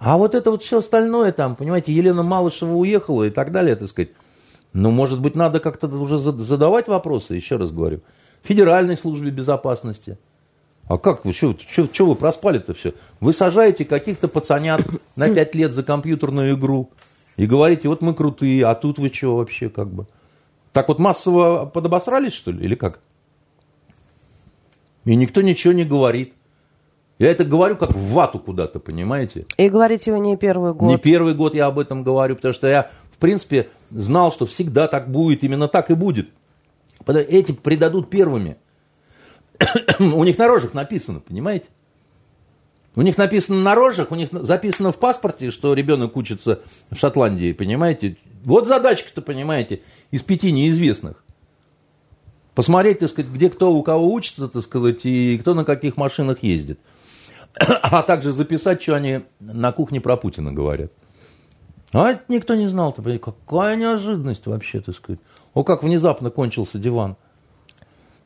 А вот это вот все остальное там, понимаете, Елена Малышева уехала и так далее, так сказать. Ну, может быть, надо как-то уже задавать вопросы, еще раз говорю. Федеральной службе безопасности. А как вы, что, что, что вы проспали-то все? Вы сажаете каких-то пацанят на пять лет за компьютерную игру и говорите, вот мы крутые, а тут вы что вообще как бы? Так вот массово подобосрались, что ли, или как? И никто ничего не говорит. Я это говорю как в вату куда-то, понимаете?
И говорите вы не первый год.
Не первый год я об этом говорю, потому что я, в принципе, знал, что всегда так будет, именно так и будет. Эти предадут первыми. у них на рожах написано, понимаете? У них написано на рожах, у них записано в паспорте, что ребенок учится в Шотландии, понимаете? Вот задачка-то, понимаете, из пяти неизвестных. Посмотреть, так сказать, где кто у кого учится, так сказать, и кто на каких машинах ездит. А также записать, что они на кухне про Путина говорят. А это никто не знал. -то. Какая неожиданность вообще, так сказать. О, как внезапно кончился диван.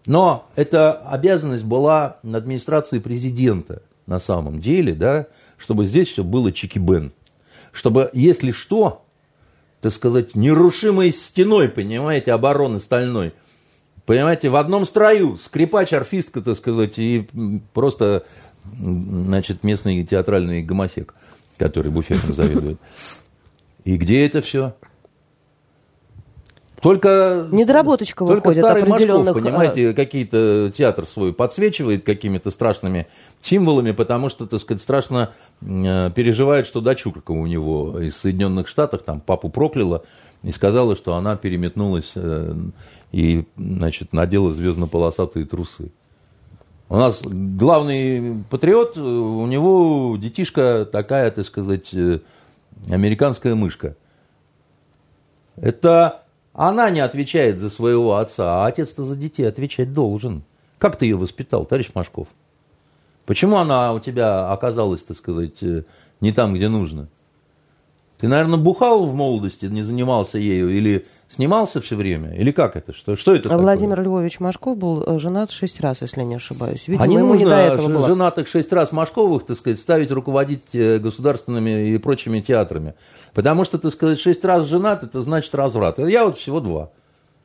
Но эта обязанность была на администрации президента на самом деле, да, чтобы здесь все было чики-бен. Чтобы, если что, так сказать, нерушимой стеной, понимаете, обороны стальной. Понимаете, в одном строю скрипач, арфистка, так сказать, и просто, значит, местный театральный гомосек, который буфетом заведует. И где это все? Только,
Недоработочка
только
выходит
старый
определенных...
Машков, понимаете,
э,
какие-то театр свой подсвечивает какими-то страшными символами, потому что, так сказать, страшно э, переживает, что дочурка у него из Соединенных Штатов, там, папу прокляла и сказала, что она переметнулась э, и, значит, надела звездно-полосатые трусы. У нас главный патриот, у него детишка такая, так сказать, американская мышка. Это она не отвечает за своего отца, а отец-то за детей отвечать должен. Как ты ее воспитал, товарищ Машков? Почему она у тебя оказалась, так сказать, э, не там, где нужно? Ты, наверное, бухал в молодости, не занимался ею, или снимался все время? Или как это? Что, что это
Владимир
такое?
Львович Машков был э, женат шесть раз, если не ошибаюсь. Видимо,
а не
ему
нужно
не до этого было.
женатых шесть раз Машковых, так сказать, ставить руководить э, государственными и прочими театрами. Потому что, так сказать, шесть раз женат, это значит разврат. Я вот всего два,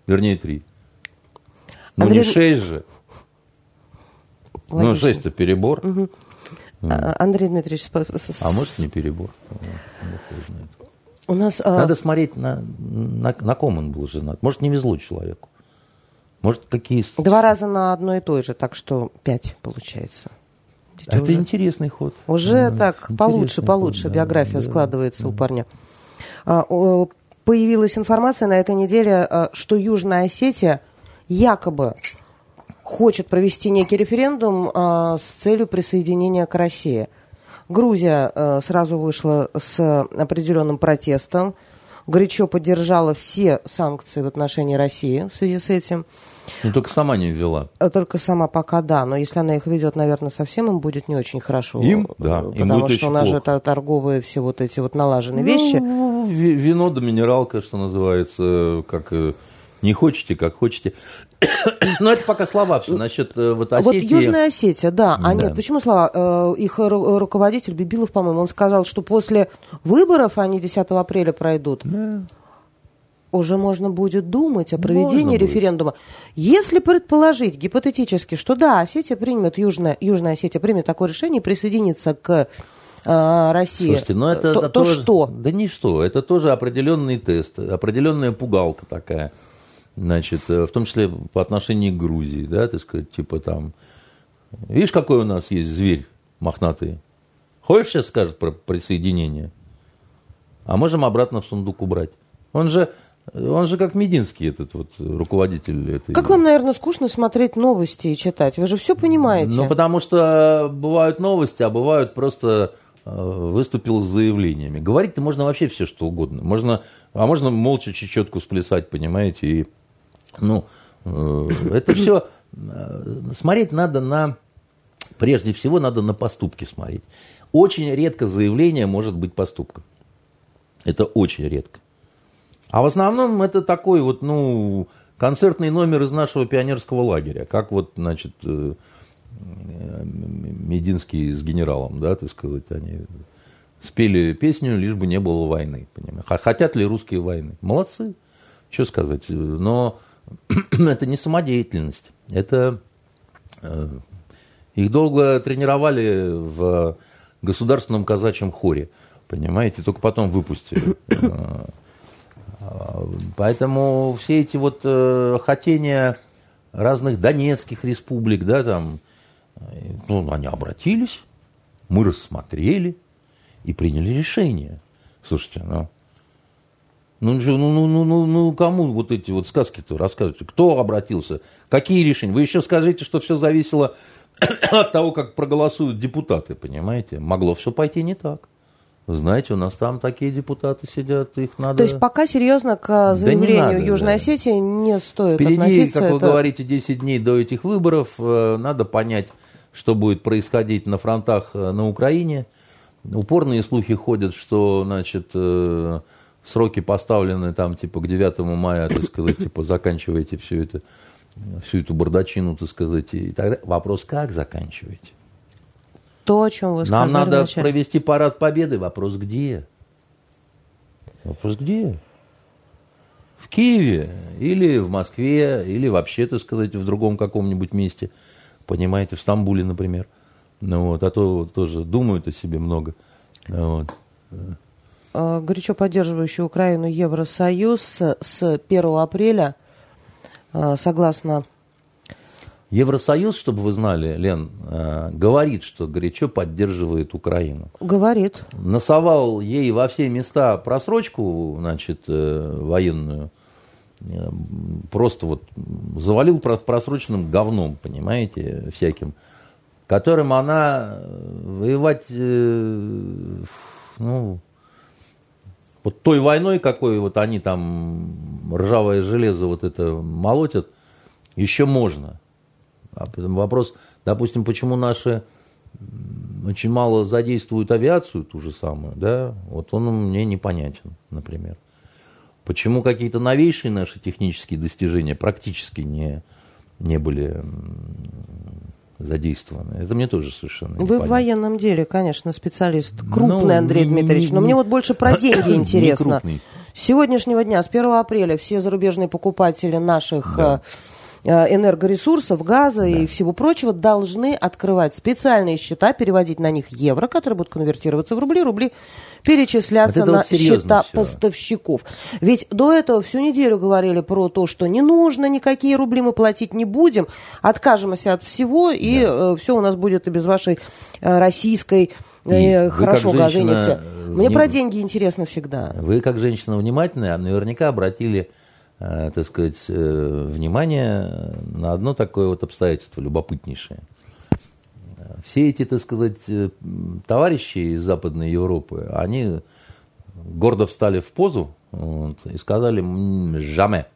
вернее три. Ну Андрей... не шесть же. Ну, Логично. Ну, шесть-то перебор. Угу.
А, Андрей Дмитриевич...
А может, не перебор.
У нас,
а Надо а... смотреть, на, на, на ком он был женат. Может, не везло человеку. Может, какие...
Два раза на одно и то же, так что пять получается.
Это уже... интересный ход.
Уже да, так, получше, получше ход, биография да, складывается да. у парня. А, появилась информация на этой неделе, что Южная Осетия якобы хочет провести некий референдум а, с целью присоединения к России. Грузия а, сразу вышла с определенным протестом, горячо поддержала все санкции в отношении России в связи с этим.
Ну, только сама не ввела.
А, только сама пока, да. Но если она их ведет, наверное, совсем им будет не очень хорошо.
Им, да.
Им потому будет что у нас плохо. же торговые все вот эти вот налаженные ну, вещи.
Вино да минералка, что называется, как э, не хотите, как хотите. Но это пока слова все насчет э, вот Осетии.
Вот Южная Осетия, да. А да. нет, почему слова? Э, их руководитель Бибилов, по-моему, он сказал, что после выборов они 10 апреля пройдут. Да. Уже можно будет думать о проведении можно референдума. Будет. Если предположить гипотетически, что да, Осетия примет, Южная, Южная Осетия примет такое решение и присоединится к э, России,
Слушайте, но это,
то,
это
то
тоже,
что?
Да не что, это тоже определенный тест, определенная пугалка такая значит, э, в том числе по отношению к Грузии, да, так сказать, типа там, видишь, какой у нас есть зверь мохнатый? Хочешь сейчас скажет про присоединение? А можем обратно в сундук убрать. Он же, он же как Мединский, этот вот руководитель этой...
Как вам, наверное, скучно смотреть новости и читать? Вы же все понимаете.
Ну, потому что бывают новости, а бывают просто э, выступил с заявлениями. Говорить-то можно вообще все, что угодно. Можно, а можно молча чечетку сплясать, понимаете, и ну, э, это все э, смотреть надо на, прежде всего, надо на поступки смотреть. Очень редко заявление может быть поступком. Это очень редко. А в основном это такой вот, ну, концертный номер из нашего пионерского лагеря. Как вот, значит, э, Мединский с генералом, да, так сказать, они спели песню, лишь бы не было войны. Понимаешь? Хотят ли русские войны? Молодцы, что сказать. Но это не самодеятельность. Это э, их долго тренировали в государственном казачьем хоре, понимаете, только потом выпустили. Э, поэтому все эти вот э, хотения разных донецких республик, да, там, ну, они обратились, мы рассмотрели и приняли решение. Слушайте, ну, Ну, ну, ну, ну, ну, ну, кому вот эти вот сказки-то рассказываете? Кто обратился? Какие решения? Вы еще скажите, что все зависело от того, как проголосуют депутаты, понимаете? Могло все пойти не так. Знаете, у нас там такие депутаты сидят, их надо...
То есть пока серьезно к заявлению да надо, Южной да. Осетии не стоит
Впереди,
относиться.
как это... вы говорите, 10 дней до этих выборов. Э, надо понять, что будет происходить на фронтах э, на Украине. Упорные слухи ходят, что, значит, э, сроки поставлены там, типа, к 9 мая, так сказать, типа, заканчиваете все это, всю эту бардачину, так сказать, и тогда вопрос, как заканчиваете?
то, о чем вы сказали.
Нам надо вначале. провести парад победы. Вопрос где? Вопрос где? В Киеве или в Москве, или вообще, так сказать, в другом каком-нибудь месте. Понимаете, в Стамбуле, например. Ну, вот, а то тоже думают о себе много. Вот.
А, горячо поддерживающий Украину Евросоюз с 1 апреля, а, согласно
Евросоюз, чтобы вы знали, Лен, э, говорит, что горячо поддерживает Украину.
Говорит.
Насовал ей во все места просрочку, значит, э, военную. Э, просто вот завалил просроченным говном, понимаете, всяким, которым она воевать, ну, вот той войной, какой вот они там ржавое железо вот это молотят, еще можно. А вопрос, допустим, почему наши очень мало задействуют авиацию ту же самую, да, вот он мне непонятен, например. Почему какие-то новейшие наши технические достижения практически не, не были задействованы. Это мне тоже совершенно
Вы непонятно. в военном деле, конечно, специалист крупный, ну, Андрей не, Дмитриевич, не, не, но мне вот больше про деньги интересно. С сегодняшнего дня, с 1 апреля, все зарубежные покупатели наших да Э, энергоресурсов, газа да. и всего прочего должны открывать специальные счета, переводить на них евро, которые будут конвертироваться в рубли, рубли перечисляться вот на вот счета все. поставщиков. Ведь до этого всю неделю говорили про то, что не нужно, никакие рубли мы платить не будем, откажемся от всего, и да. Э, все у нас будет и без вашей э, российской и хорошо газа и нефти. Мне про деньги интересно всегда.
Вы, как женщина внимательная, наверняка обратили Э, так сказать, э, внимание на одно такое вот обстоятельство любопытнейшее. Все эти, так сказать, э, товарищи из Западной Европы, они гордо встали в позу вот, и сказали «жаме».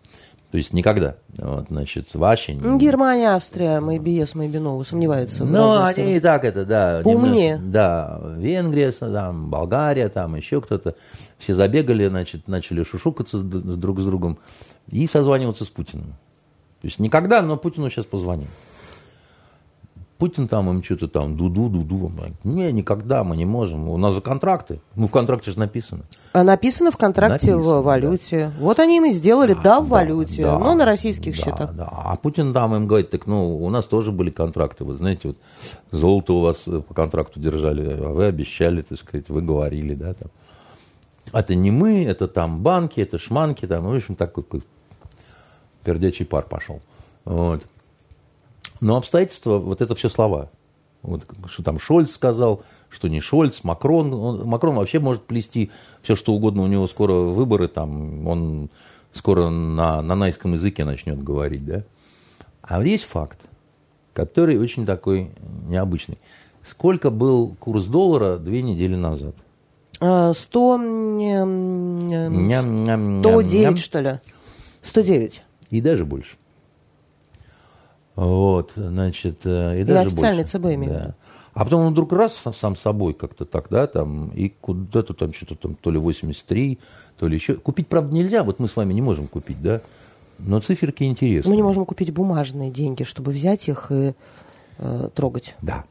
То есть никогда. Вот, значит, вообще...
Германия, Австрия, Майбиес, Майбинова сомневаются.
Ну, они и так это, да. Немножко, да, Венгрия, там, Болгария, там еще кто-то. Все забегали, значит, начали шушукаться друг с другом и созваниваться с Путиным. То есть никогда, но Путину сейчас позвоним. Путин там им что-то там, дуду, дуду. Не, никогда мы не можем. У нас же контракты. Ну, в контракте же написано.
А написано в контракте написано, в валюте. Да. Вот они им и сделали, да, да в валюте, да, но на российских
да,
счетах.
Да. А Путин там им говорит, так ну, у нас тоже были контракты. Вы знаете, вот золото у вас э, по контракту держали, а вы обещали, так сказать, вы говорили, да, там. Это не мы, это там банки, это шманки, там, в общем, такой пердячий пар пошел. Вот. Но обстоятельства, вот это все слова. Вот, что там Шольц сказал, что не Шольц, Макрон. Он, Макрон вообще может плести все, что угодно. У него скоро выборы, там, он скоро на, на найском языке начнет говорить. Да? А вот есть факт, который очень такой необычный. Сколько был курс доллара две недели назад?
100, 109, что ли? 109
и даже больше. Вот, значит, э, и, и даже
официальный
больше.
ЦБ имею да.
А потом он вдруг раз сам собой как-то так, да, там, и куда-то там что-то там, то ли 83, то ли еще. Купить, правда, нельзя, вот мы с вами не можем купить, да, но циферки интересные.
Мы не можем купить бумажные деньги, чтобы взять их и э, трогать.
Да,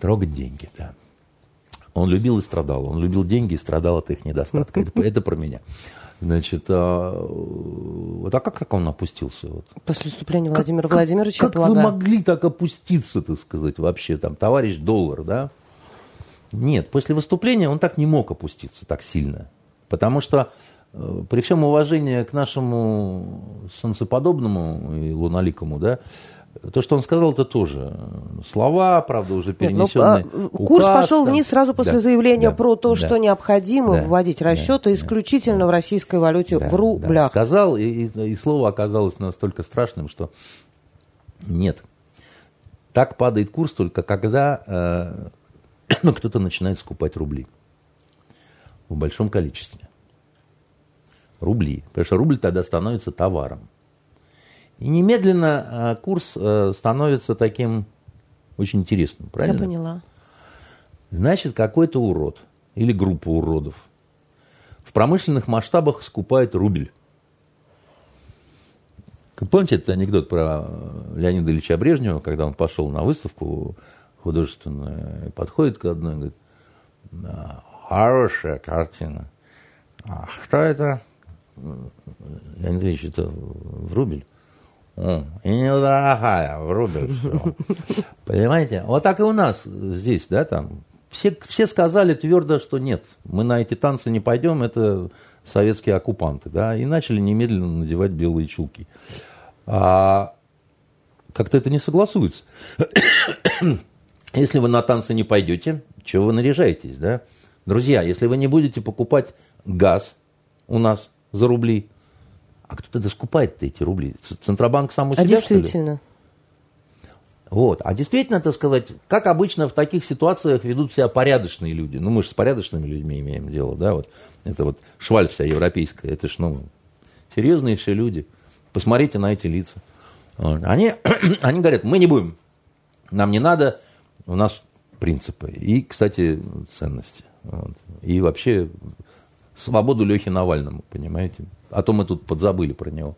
трогать деньги, да. Он любил и страдал. Он любил деньги и страдал от их недостатка. Это про меня. Значит, а, вот, а как, как он опустился? Вот?
После вступления Владимира как, Владимировича,
Как, как вы могли так опуститься, так сказать, вообще, там, товарищ доллар, да? Нет, после выступления он так не мог опуститься так сильно. Потому что э, при всем уважении к нашему солнцеподобному и луналикому, да, то, что он сказал, это тоже слова, правда, уже перенесенные. Нет, ну,
указ, курс пошел там. вниз сразу после да, заявления да, про то, да, что необходимо да, вводить расчеты да, исключительно да, в российской валюте, да, в рублях.
Да, сказал, и, и, и слово оказалось настолько страшным, что нет. Так падает курс только когда э, кто-то начинает скупать рубли в большом количестве. Рубли. Потому что рубль тогда становится товаром. И немедленно э, курс э, становится таким очень интересным, правильно?
Я поняла.
Значит, какой-то урод или группа уродов в промышленных масштабах скупает рубль. Помните этот анекдот про Леонида Ильича Брежнева, когда он пошел на выставку художественную, подходит к одной и говорит, хорошая картина. А что это? Леонид Ильич, это в рубль. И недорогая, в рубль все. Понимаете? Вот так и у нас здесь, да, там. Все, все сказали твердо, что нет, мы на эти танцы не пойдем, это советские оккупанты, да, и начали немедленно надевать белые чулки. А как-то это не согласуется. Если вы на танцы не пойдете, чего вы наряжаетесь, да? Друзья, если вы не будете покупать газ у нас за рубли, а кто тогда скупает эти рубли? Центробанк сам у а
себя, действительно?
Вот. А действительно, так сказать, как обычно в таких ситуациях ведут себя порядочные люди. Ну, мы же с порядочными людьми имеем дело, да, вот. Это вот шваль вся европейская, это ж, ну, серьезные все люди. Посмотрите на эти лица. Они, они говорят, мы не будем, нам не надо, у нас принципы и, кстати, ценности. Вот. И вообще свободу Лехе Навальному, понимаете? А то мы тут подзабыли про него.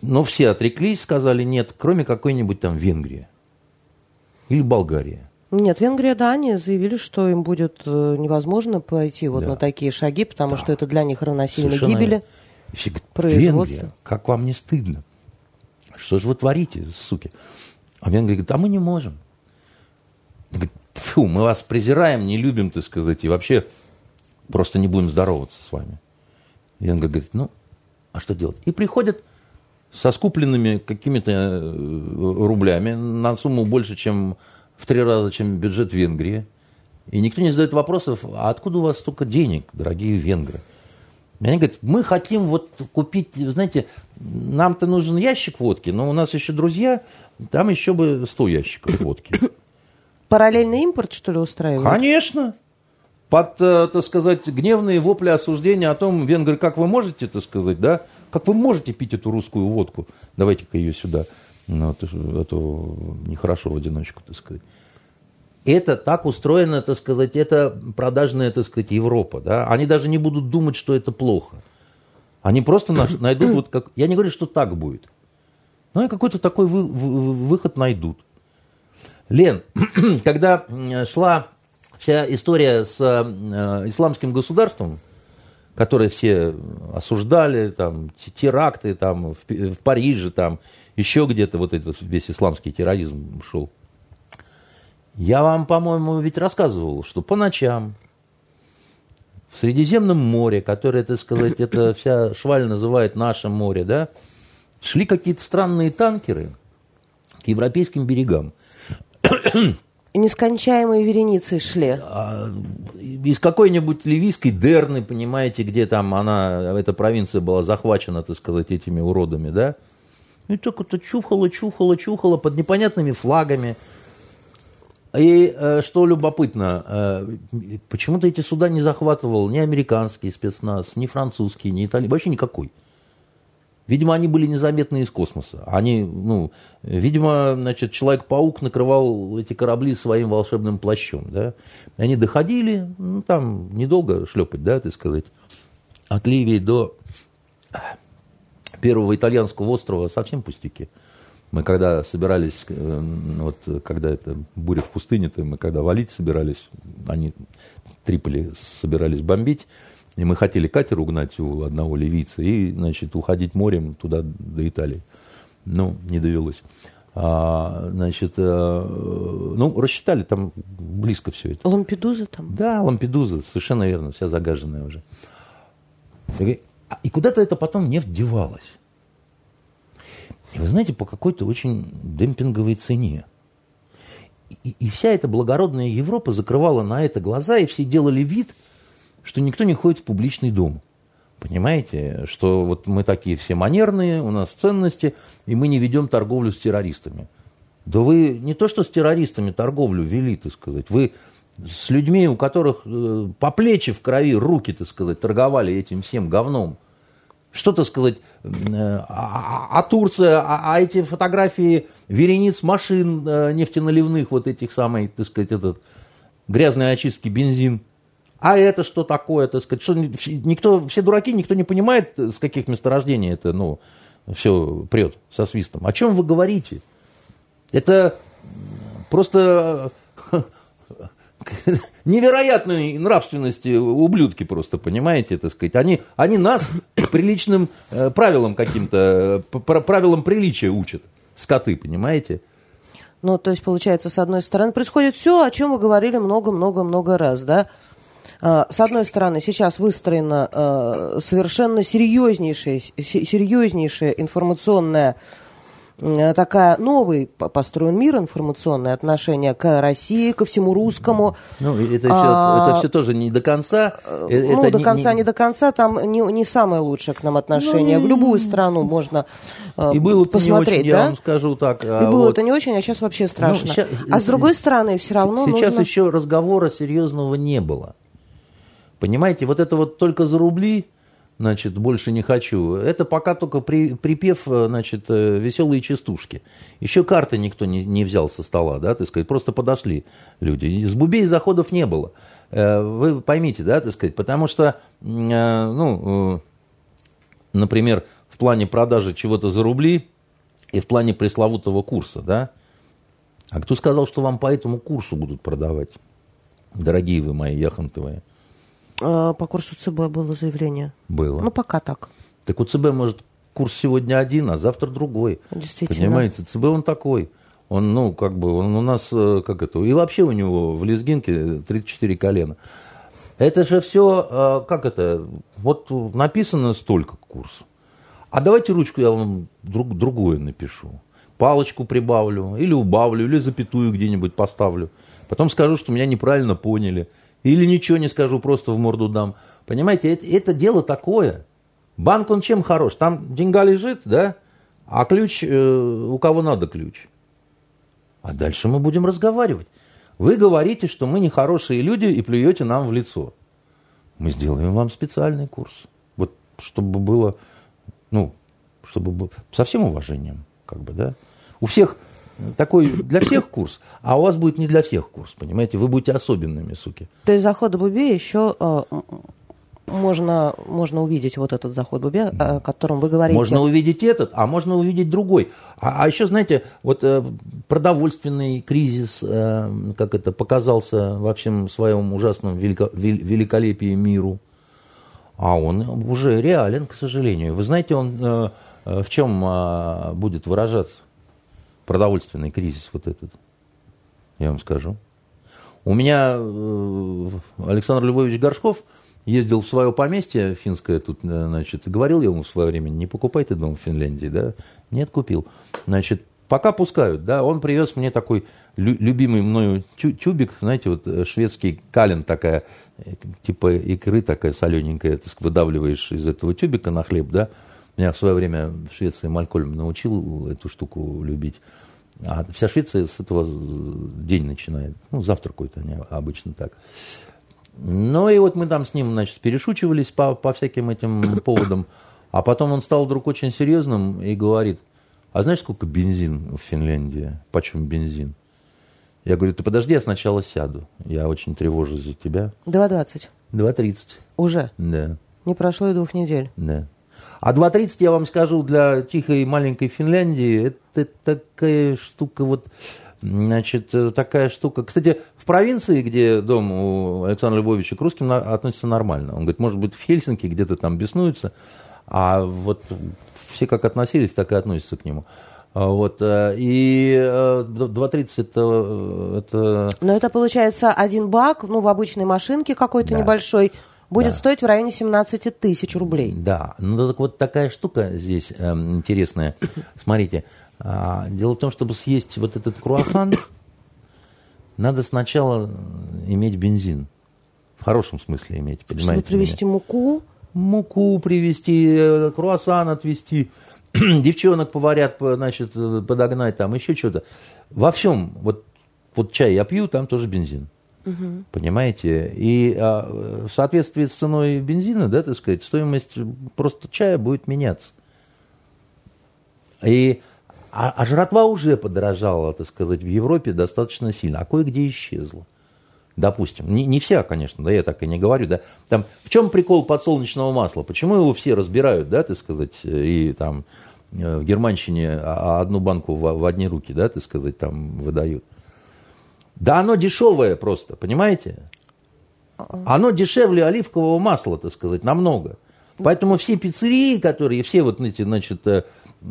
Но все отреклись, сказали нет, кроме какой-нибудь там Венгрии или Болгарии.
Нет, Венгрия, да, они заявили, что им будет э, невозможно пойти вот да. на такие шаги, потому да. что это для них равносильно Совершенно... гибели
все говорят, Венгрия, как вам не стыдно? Что же вы творите, суки? А Венгрия говорит, а мы не можем. Говорит, Фу, мы вас презираем, не любим, так сказать, и вообще просто не будем здороваться с вами. Венгер говорит, ну, а что делать? И приходят со скупленными какими-то э, рублями на сумму больше, чем в три раза, чем бюджет Венгрии. И никто не задает вопросов, а откуда у вас столько денег, дорогие венгры? И они говорят, мы хотим вот купить, знаете, нам-то нужен ящик водки, но у нас еще друзья, там еще бы 100 ящиков водки.
Параллельный импорт, что ли, устраивают?
Конечно. Под, э, так сказать, гневные вопли осуждения о том, венгры, как вы можете, так сказать, да, как вы можете пить эту русскую водку, давайте-ка ее сюда, ну, это, это нехорошо в одиночку, так сказать. Это так устроено, так сказать, это продажная, так сказать, Европа, да, они даже не будут думать, что это плохо. Они просто найдут вот как... Я не говорю, что так будет. Но какой-то такой вы, вы, выход найдут. Лен, когда шла вся история с э, исламским государством, которое все осуждали, там, теракты там, в, в Париже, там, еще где-то вот этот весь исламский терроризм шел. Я вам, по-моему, ведь рассказывал, что по ночам в Средиземном море, которое, так сказать, это вся шваль называет наше море, да, шли какие-то странные танкеры к европейским берегам.
И нескончаемые вереницы шли.
А, из какой-нибудь ливийской Дерны, понимаете, где там она, эта провинция была захвачена, так сказать, этими уродами, да? И так это чухало, чухало, чухало под непонятными флагами. И э, что любопытно, э, почему-то эти суда не захватывал ни американский спецназ, ни французский, ни итальянский, вообще никакой. Видимо, они были незаметны из космоса. Они, ну, видимо, значит, Человек-паук накрывал эти корабли своим волшебным плащом, да. Они доходили, ну, там недолго шлепать, да, так сказать, от Ливии до первого итальянского острова совсем пустяки. Мы когда собирались, э, вот когда это буря в пустыне, то мы когда валить собирались, они Триполи собирались бомбить, и мы хотели катер угнать у одного ливийца и, значит, уходить морем туда, до Италии. Ну, не довелось. А, значит, а, ну, рассчитали, там близко все это.
Лампедуза там?
Да, Лампедуза, совершенно верно, вся загаженная уже. И куда-то это потом нефть девалась. И вы знаете, по какой-то очень демпинговой цене. И, и вся эта благородная Европа закрывала на это глаза, и все делали вид, что никто не ходит в публичный дом. Понимаете, что вот мы такие все манерные, у нас ценности, и мы не ведем торговлю с террористами. Да вы не то что с террористами торговлю вели, так сказать, вы с людьми, у которых э, по плечи в крови руки, так сказать, торговали этим всем говном. Что, то сказать, э, а, а, а Турция, а, а эти фотографии верениц машин э, нефтеналивных, вот этих самых, так сказать, этот грязной очистки бензин. А это что такое, так сказать, что никто, все дураки, никто не понимает, с каких месторождений это, ну, все прет со свистом. О чем вы говорите? Это просто невероятной нравственности ублюдки просто, понимаете, так сказать. Они, они нас приличным э, правилам каким-то, э, правилам приличия учат, скоты, понимаете.
Ну, то есть, получается, с одной стороны, происходит все, о чем мы говорили много-много-много раз, да? А, с одной стороны, сейчас выстроена э, совершенно серьезнейшая, серьезнейшая информационная Э, такая новый построен мир, информационное отношение к России, ко всему русскому.
Ну, это все, а, это все тоже не до конца.
Э, ну, это до конца, не, не до конца, там не, не самое лучшее к нам отношение. Ну, В любую страну можно
э, и было посмотреть, не очень, да? я вам скажу так.
А и было это не очень, а сейчас вообще ну, страшно. Ну, сейчас, а с другой стороны, все равно
Сейчас
нужно...
еще разговора серьезного не было. Понимаете, вот это вот только за рубли значит, больше не хочу. Это пока только при, припев, э, значит, э, веселые частушки. Еще карты никто не, не взял со стола, да, так сказать, просто подошли люди. С бубей заходов не было. Э, вы поймите, да, так сказать, потому что, ну, например, в плане продажи чего-то за рубли и в плане пресловутого курса, да, а кто сказал, что вам по этому курсу будут продавать, дорогие вы мои яхонтовые?
А, по курсу ЦБ было заявление?
Было.
Ну, пока так.
Так у ЦБ, может, курс сегодня один, а завтра другой.
Действительно.
Понимаете, ЦБ он такой. Он, ну, как бы, он у нас, э, как это, и вообще у него в лезгинке 34 колена. Это же все, э, как это, вот написано столько курс. А давайте ручку я вам друг, другое напишу. Палочку прибавлю, или убавлю, или запятую где-нибудь поставлю. Потом скажу, что меня неправильно поняли. Или ничего не скажу, просто в морду дам. Понимаете, это, это дело такое. Банк, он чем хорош? Там деньга лежит, да? А ключ, э, у кого надо ключ? А дальше мы будем разговаривать. Вы говорите, что мы нехорошие люди и плюете нам в лицо. Мы сделаем вам специальный курс. Вот чтобы было, ну, чтобы было со всем уважением, как бы, да. У всех такой для всех курс, а у вас будет не для всех курс, понимаете? Вы будете особенными, суки.
То есть заход Бубе еще э, можно, можно увидеть вот этот заход Бубе, о котором вы говорите.
Можно увидеть этот, а можно увидеть другой. А, а еще, знаете, вот э, продовольственный кризис, э, как это показался во всем своем ужасном велико, великолепии миру, а он уже реален, к сожалению. Вы знаете, он э, э в чем э, будет выражаться? Продовольственный кризис вот этот, я вам скажу. У меня э, Александр Львович Горшков ездил в свое поместье финское тут, э, значит, говорил я ему в свое время, не покупай ты дом в Финляндии, да? Нет, купил. Значит, пока пускают, да, он привез мне такой любимый мною тюбик, знаете, вот э, шведский кален такая, типа икры такая солененькая, ты выдавливаешь из этого тюбика на хлеб, да, меня в свое время в Швеции Малькольм научил эту штуку любить. А вся Швеция с этого день начинает. Ну, завтракают они обычно так. Ну, и вот мы там с ним, значит, перешучивались по, по всяким этим поводам. А потом он стал вдруг очень серьезным и говорит, а знаешь, сколько бензин в Финляндии? Почем бензин? Я говорю, ты подожди, я сначала сяду. Я очень тревожусь за тебя.
2.20.
2.30.
Уже?
Да.
Не прошло и двух недель.
Да. А 2.30, я вам скажу, для тихой маленькой Финляндии, это такая штука вот... Значит, такая штука. Кстати, в провинции, где дом у Александра Львовича к русским относится нормально. Он говорит, может быть, в Хельсинки где-то там беснуются, а вот все как относились, так и относятся к нему. А вот, э, и 2.30 э, это, э, это...
Но это получается один бак, ну, в обычной машинке какой-то да. небольшой, будет
Да.
стоить в районе 17 тысяч рублей.
Да, ну так вот такая штука здесь эм, интересная. Смотрите, а, дело в том, чтобы съесть вот этот круассан, надо сначала иметь бензин. В хорошем смысле иметь,
Чтобы
понимаете?
привезти муку,
меня? Муку привезти, э, круассан отвезти, девчонок поварят, по- значит, э, подогнать, там еще что-то. Во всем, вот, вот чай я пью, там тоже бензин. Понимаете? И а, в соответствии с ценой бензина, да, так сказать, стоимость просто чая будет меняться. И, а, а жратва уже подорожала, так сказать, в Европе достаточно сильно, а кое-где исчезла. Допустим. Не, не вся, конечно, да, я так и не говорю, да. Там, в чем прикол подсолнечного масла? Почему его все разбирают, да, так сказать, и там э, в Германщине а- а одну банку в, в одни руки, да, так сказать, там выдают. Да оно дешевое просто, понимаете? Оно дешевле оливкового масла, так сказать, намного. Поэтому все пиццерии, которые, все вот эти, значит, э,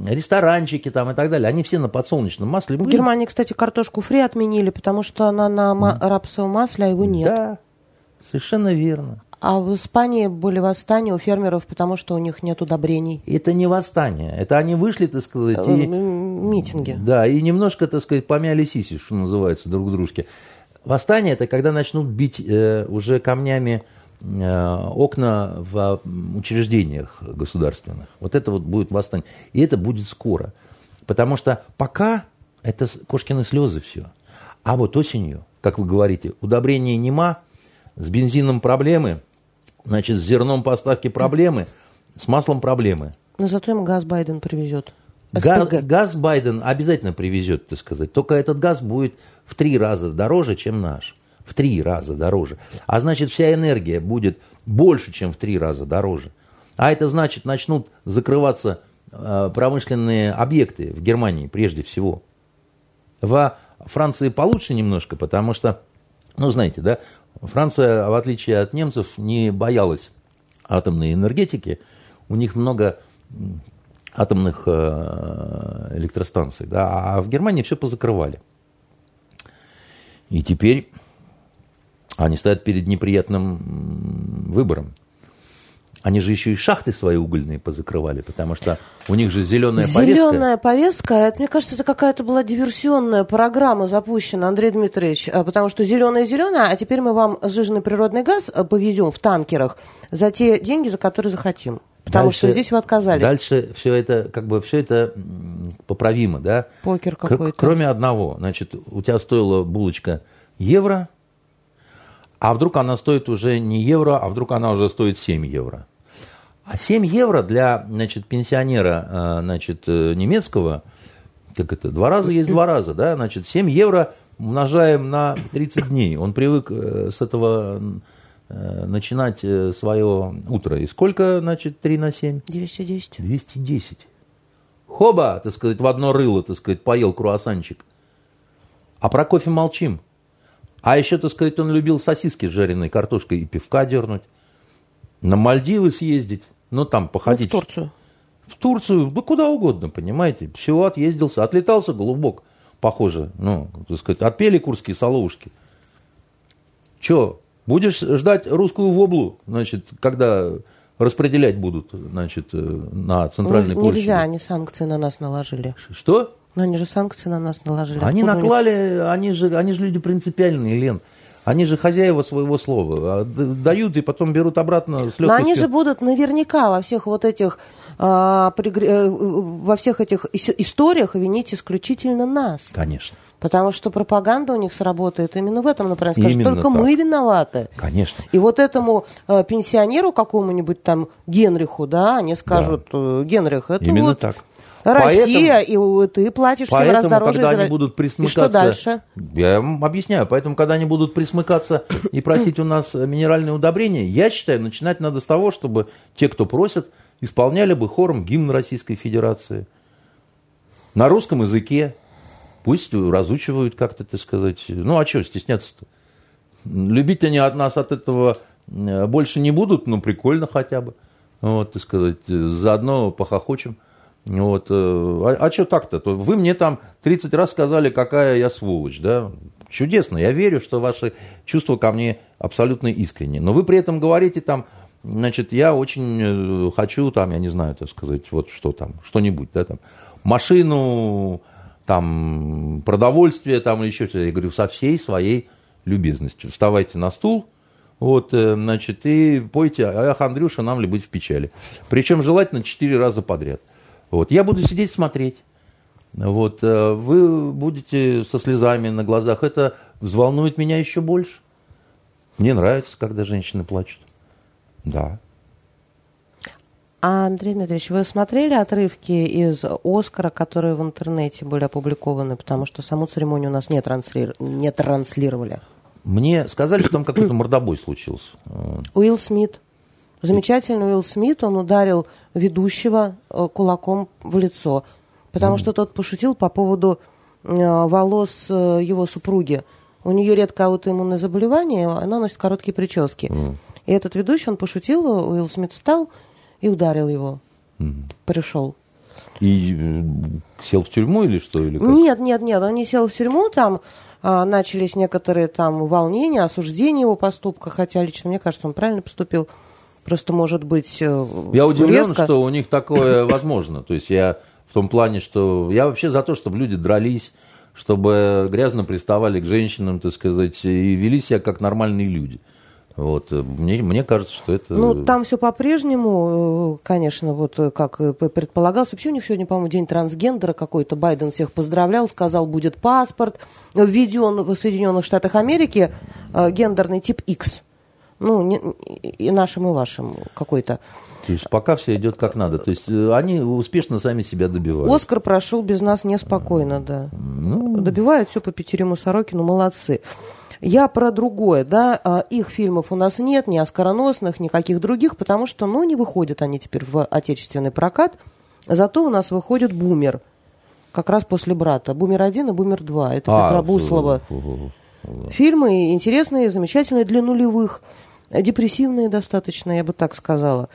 ресторанчики там и так далее, они все на подсолнечном масле
В
были.
Германии, кстати, картошку фри отменили, потому что она на ма- рапсовом масле, а его нет.
Да, совершенно верно.
А в Испании были восстания у фермеров, потому что у них нет удобрений.
Это не восстание, это они вышли, так сказать,
Э,
и,
м, Митинги.
да, и немножко, так сказать, помяли сиси, что называется, друг дружке. Восстание – это когда начнут бить э, уже камнями э, окна в м, учреждениях государственных. Вот это вот будет восстание. И это будет скоро. Потому что пока это кошкины слезы все. А вот осенью, как вы говорите, удобрения нема, с бензином проблемы, значит, с зерном поставки проблемы, с маслом проблемы.
Но зато им газ Байден привезет.
Га-
СПГ.
Газ Байден обязательно привезет, так сказать. Только этот газ будет в три раза дороже, чем наш. В три раза дороже. А значит, вся энергия будет больше, чем в три раза дороже. А это значит, начнут закрываться э, промышленные объекты в Германии прежде всего. Во Франции получше немножко, потому что, ну, знаете, да, Франция, в отличие от немцев, не боялась атомной энергетики. У них много атомных э, электростанций, да, а в Германии все позакрывали. И теперь они стоят перед неприятным выбором. Они же еще и шахты свои угольные позакрывали, потому что у них же зеленая повестка.
Зеленая повестка, это, мне кажется, это какая-то была диверсионная программа запущена, Андрей Дмитриевич, а, потому что зеленая зеленая, а теперь мы вам сжиженный природный газ а, повезем в танкерах за те деньги, за которые захотим. Потому
Дальше-
что здесь вы отказались.
Дальше все это, как бы, все это поправимо, да?
Покер какой-то.
Кроме одного, значит, у тебя стоила булочка евро, а вдруг она стоит уже не евро, а вдруг она уже стоит 7 евро. А 7 евро для, значит, пенсионера, э, значит, э, немецкого, как это, два раза есть два раза, да, значит, 7 евро умножаем на 30 дней. Он привык э, с этого начинать свое утро. И сколько, значит, 3 на 7?
210.
210. Хоба, так сказать, в одно рыло, так сказать, поел круассанчик. А про кофе молчим. А еще, так сказать, он любил сосиски с жареной картошкой и пивка дернуть. На Мальдивы съездить. Ну, там
Ну,
походить.
в Турцию.
В Турцию, да куда угодно, понимаете. Все, отъездился, отлетался голубок, похоже. Ну, так сказать, отпели курские соловушки. Че, будешь ждать русскую воблу, значит, когда распределять будут, значит, э, на центральной
Ну,
площади?
Нельзя, они санкции на нас наложили.
Что?
Но они же санкции на нас наложили.
Они
Откуда них-
наклали, они же, они же люди принципиальные, Лен. Они же хозяева своего слова. А Дают и потом берут обратно с легкостью.
Но они же будут наверняка во всех вот этих а, пригр- э, во всех этих ис- историях винить исключительно нас.
Конечно,
Потому что пропаганда у них сработает именно в этом направлении. Скажут,
Именно
только
так.
мы виноваты.
конечно.
И вот этому э, пенсионеру какому-нибудь там Генриху, да, они скажут, э, Генрих, это
Именно
вот
так.
Россия, и у- ты платишь
Поэтому,
дороже.
когда
из Ро-
они будут
И
присмыкаться...
что дальше?
Я вам объясняю. Поэтому, когда они будут присмыкаться и просить у нас минеральные удобрения, я считаю, начинать надо с того, чтобы те, кто просят, исполняли бы хором гимн Российской Федерации. На русском языке. Пусть разучивают как-то, так сказать. Ну, а что стесняться-то? Любить они от нас от этого э, больше не будут, ну, прикольно хотя бы. Вот, так сказать, заодно похохочем. Вот, э, а, а что так-то? То Вы мне там 30 раз сказали, какая я сволочь, да? чудесно. Я верю, что ваши чувства ко мне абсолютно искренние. Но вы при этом говорите там, значит, я очень э, хочу там, я не знаю, так сказать, вот что там, что-нибудь, да, там, машину, там, продовольствие, там, или еще что-то. Я говорю, со всей своей любезностью. Вставайте на стул, вот, э, значит, и пойте «Ах, Андрюша, нам ли быть в печали». Причем желательно четыре раза подряд. Вот, я буду сидеть смотреть. Вот, э, вы будете со слезами на глазах. Это взволнует меня еще больше. Мне нравится, когда женщины плачут. Да.
А, Андрей Дмитриевич, вы смотрели отрывки из «Оскара», которые в интернете были опубликованы, потому что саму церемонию у нас не, трансли... не транслировали?
Мне сказали, что там какой-то мордобой случился.
Уилл Смит. Замечательный Уилл Смит, он ударил ведущего э, кулаком в лицо, потому mm. что тот пошутил по поводу э, волос э, его супруги. У нее редко аутоиммунное заболевание, она носит короткие прически. Mm. И этот ведущий, он пошутил, Уилл Смит встал и ударил его. Mm. Пришел.
И сел в тюрьму или что? Или как?
Нет, нет, нет, он не сел в тюрьму, там а, начались некоторые там волнения, осуждения его поступка, хотя лично мне кажется, он правильно поступил. Просто может быть э,
Я удивлен, резко. что у них такое возможно. То есть я в том плане, что я вообще за то, чтобы люди дрались, чтобы грязно приставали к женщинам, так сказать, и вели себя как нормальные люди. Вот. Мне, мне кажется, что это...
Ну, там все по-прежнему, э, конечно, вот э, как предполагалось. Вообще у них сегодня, по-моему, день трансгендера какой-то. Байден всех поздравлял, сказал, будет паспорт. Введен в Соединенных Штатах Америки гендерный тип X. Ну, не, и нашим, и вашим какой-то.
То есть пока все идет как надо. То есть они успешно сами себя добивают.
Оскар прошел без нас неспокойно, да. Ну... Добивают все по Петерему Сорокину, молодцы. Я про другое, да, а, их фильмов у нас нет, ни оскароносных, никаких других, потому что, ну, не выходят они теперь в отечественный прокат, зато у нас выходит «Бумер», как раз после «Брата». «Бумер-1» и «Бумер-2», это а, Петра Буслова. Фильмы интересные, замечательные для нулевых, депрессивные достаточно, я бы так сказала.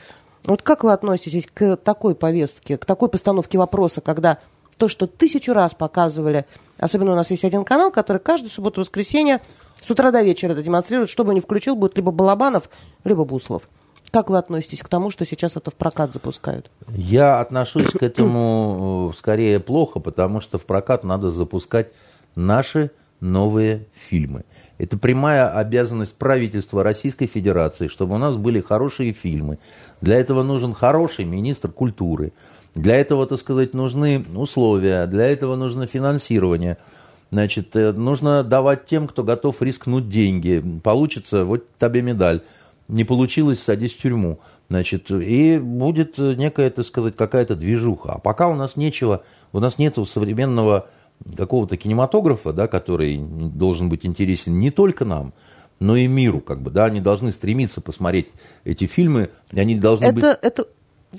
Вот как вы относитесь к такой повестке, к такой постановке вопроса, когда то, что тысячу раз показывали, особенно у нас есть один канал, который каждую субботу-воскресенье с утра до вечера это демонстрирует, что бы ни включил, будет либо Балабанов, либо Буслов. Как вы относитесь к тому, что сейчас это в прокат запускают?
Я отношусь к этому э, скорее плохо, потому что в прокат надо запускать наши новые фильмы. Это прямая обязанность правительства Российской Федерации, чтобы у нас были хорошие фильмы. Для этого нужен хороший министр культуры. Для этого, так сказать, нужны условия, для этого нужно финансирование – Значит, э, нужно давать тем, кто готов рискнуть деньги. Получится, вот тебе медаль. Не получилось, садись в тюрьму. Значит, и будет некая, так сказать, какая-то движуха. А пока у нас нечего, у нас нет современного какого-то кинематографа, да, который должен быть интересен не только нам, но и миру, как бы, да, они должны стремиться посмотреть эти фильмы, и они должны
это,
быть...
Это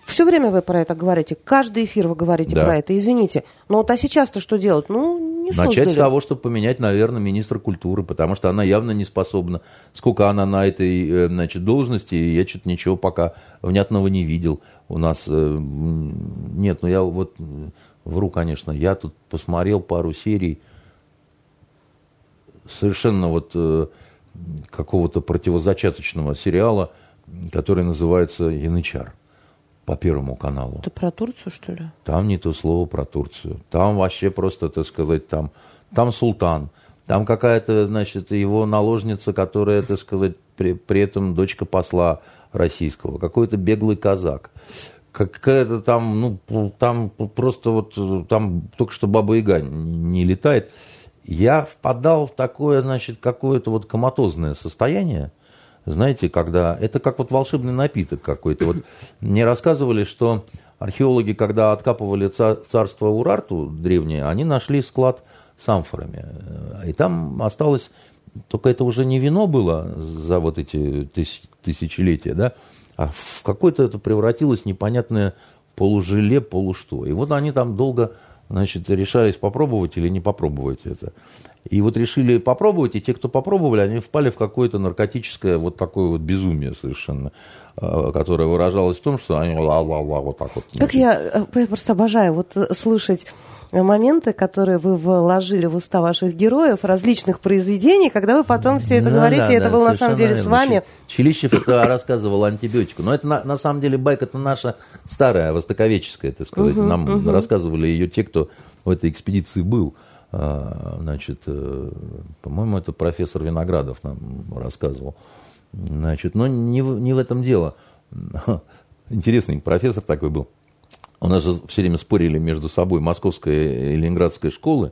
все время вы про это говорите. Каждый эфир вы говорите да. про это. Извините. Но вот а сейчас-то что делать? Ну, не
Начать создали. с того, чтобы поменять, наверное, министра культуры, потому что она явно не способна. Сколько она на этой э, значит, должности, я что-то ничего пока внятного не видел. У нас э, нет, ну я вот вру, конечно. Я тут посмотрел пару серий совершенно вот э, какого-то противозачаточного сериала, который называется «Янычар» по Первому каналу.
Это про Турцию, что ли?
Там не то слово про Турцию. Там вообще просто, так сказать, там, там султан. Там какая-то, значит, его наложница, которая, так сказать, при, при этом дочка посла российского. Какой-то беглый казак. Какая-то там, ну, там просто вот, там только что Баба Яга не летает. Я впадал в такое, значит, какое-то вот коматозное состояние, знаете, когда... Это как вот волшебный напиток какой-то. Вот мне рассказывали, что археологи, когда откапывали царство Урарту древнее, они нашли склад с амфорами. И там осталось... Только это уже не вино было за вот эти тысяч, тысячелетия, да, а в какое-то это превратилось непонятное полужеле, полушто. И вот они там долго значит, решались попробовать или не попробовать это. И вот решили попробовать, и те, кто попробовали, они впали в какое-то наркотическое вот такое вот безумие совершенно, а, которое выражалось в том, что они ла-ла-ла вот так вот.
Как я, э, я просто обожаю вот э, слышать моменты, которые вы вложили в уста ваших героев различных произведений, когда вы потом все это
Да,
говорите,
да,
это
да,
было на самом деле с
верно.
вами.
Чи- Чилищев это рассказывал антибиотику. Но это на, на самом деле байка это наша старая, востоковеческая, так сказать. Нам рассказывали ее те, кто в этой экспедиции был. А, Значит, э, по-моему, это профессор Виноградов нам рассказывал. Значит, но не в, не в этом дело. Интересный профессор такой был. У нас же все время спорили между собой московская и ленинградская школы,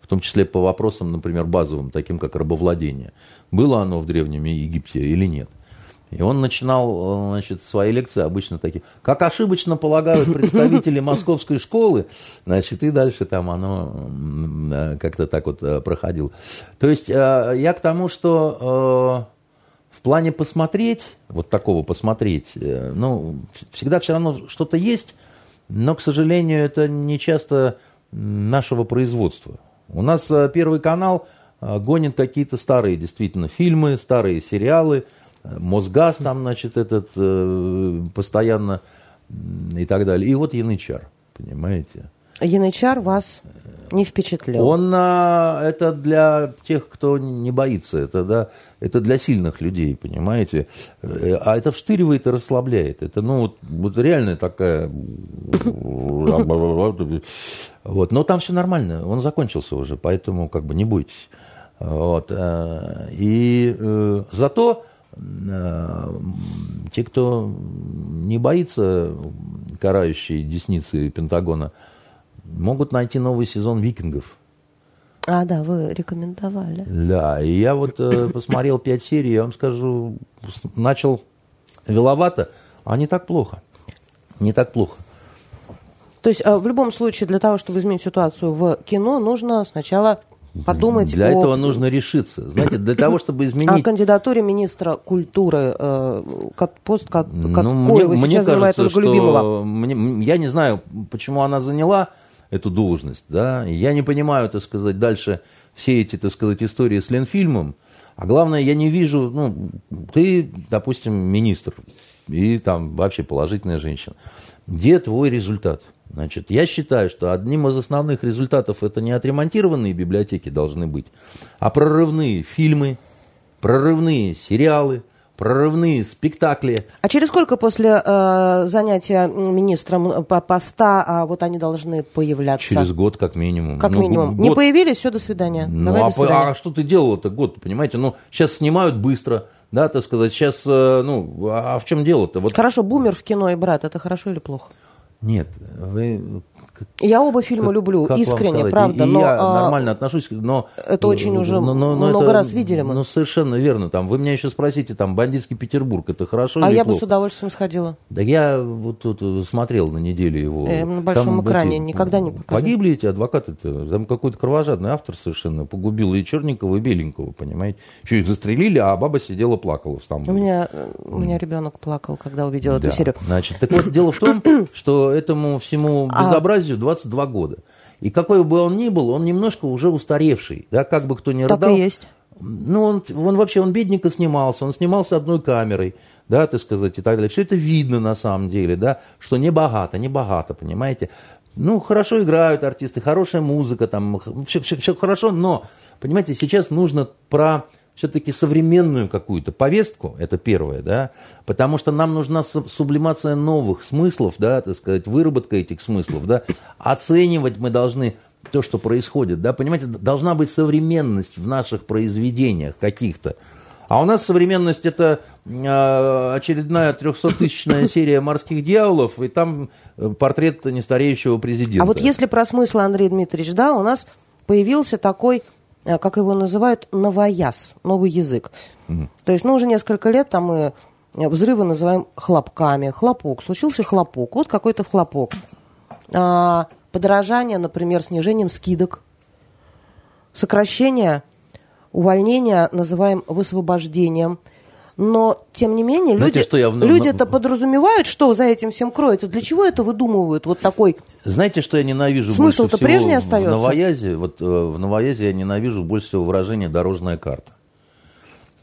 в том числе по вопросам, например, базовым, таким как рабовладение. Было оно в Древнем Египте или нет. И он начинал значит, свои лекции обычно такие, как ошибочно полагают представители московской школы, значит, и дальше там оно э, как-то так вот э, проходило. То есть э, я к тому, что э, в плане посмотреть, вот такого посмотреть, э, ну, всегда все равно что-то есть, но, к сожалению, это не часто нашего производства. У нас э, Первый канал э, гонит какие-то старые действительно фильмы, старые сериалы, э, Мосгаз там, значит, этот постоянно и так далее. И вот Янычар, понимаете?
Янычар вас не впечатлил.
Он а, это для тех, кто не боится, это да, это для сильных людей, понимаете. Э, А это вштыривает и расслабляет. Это ну вот, вот реально такая. Вот, но там все нормально, он закончился уже, поэтому как бы не бойтесь. Вот. э, И э, зато те, кто не боится карающей десницы Пентагона, могут найти новый сезон «Викингов».
А, да, вы рекомендовали.
Да, и я вот э, посмотрел пять серий, я вам скажу, начал веловато, а не так плохо. Не так плохо.
То есть э, в любом случае для того, чтобы изменить ситуацию в кино, нужно сначала подумать
Для
о,
этого нужно решиться. Знаете, для того, чтобы
о
изменить...
кандидатуре министра культуры, э, как пост, как,
Ну,
какой вы сейчас занимает Ольга Любимова.
мне- я не знаю, почему она заняла эту должность, да, я не понимаю, так сказать, дальше все эти, так сказать, истории с Ленфильмом, а главное, я не вижу, ну, ты, допустим, министр, и там вообще положительная женщина, где твой результат? Значит, я считаю, что одним из основных результатов это не отремонтированные библиотеки должны быть, а прорывные фильмы, прорывные сериалы, прорывные спектакли,
А через сколько после э, занятия министром по поста а, вот они должны появляться?
Через год, как минимум.
Как
Ну,
минимум.
год-
Не появились, все, до свидания.
Ну,
Давай
а,
до
по-
свидания.
а что ты делал-то год, понимаете? Ну, сейчас снимают быстро, да, так сказать. Сейчас, э, ну, а в чем дело-то? Вот...
Хорошо, бумер в кино и брат, это хорошо или плохо?
Нет, вы...
Я оба фильма люблю,
как
искренне, правда,
И
но...
я
а,
нормально отношусь, но...
это очень уже много раз видели мы.
Ну, совершенно верно. Там, вы меня еще спросите, там, бандитский Петербург, это хорошо
а я бы
плохо?
с удовольствием сходила.
Да я вот тут смотрел на неделе его.
Э, на большом экране никогда не покажу.
Погибли эти адвокаты-то. Там какой-то кровожадный автор совершенно погубил и Черникова, и Беленького, понимаете. Еще их застрелили, а баба сидела, плакала в
У
Стамбуле.
меня, э, у меня ребенок плакал, когда увидел
Да.
эту серию.
Значит, так вот, дело в том, что этому всему
А-
безобразию 22 года. И какой бы он ни был, он немножко уже устаревший. Да, как бы кто ни
Так
рыдал.
и есть.
Ну, он, он вообще, он бедненько снимался, он снимался одной камерой, да, так сказать, и так далее. Все это видно на самом деле, да, что не богато, не богато, понимаете. Ну, хорошо играют артисты, хорошая музыка, там, все, все, все хорошо, но, понимаете, сейчас нужно про все-таки современную какую-то повестку, это первое, да, потому что нам нужна суб- сублимация новых смыслов, да, так сказать, выработка этих смыслов, да, оценивать мы должны то, что происходит, да, понимаете, должна быть современность в наших произведениях каких-то. А у нас современность это э, очередная 300-тысячная серия морских дьяволов, и там э, портрет нестареющего президента.
А вот если про смысл, Андрей Дмитриевич, да, у нас появился такой, как его называют, новояз, новый язык. То есть, ну, уже несколько лет там мы э, взрывы называем хлопками. Хлопок, случился хлопок, вот какой-то хлопок. А, подорожание, например, снижением скидок. Сокращение, увольнение называем высвобождением. Но, тем не менее,
Знаете,
люди,
что я
люди это подразумевают, что за этим всем кроется. Для чего это выдумывают? Вот такой
Знаете, что я ненавижу
Смысл-то прежний остается?
в Новоязе? Вот э, в Новоязе я ненавижу больше всего выражение «дорожная карта».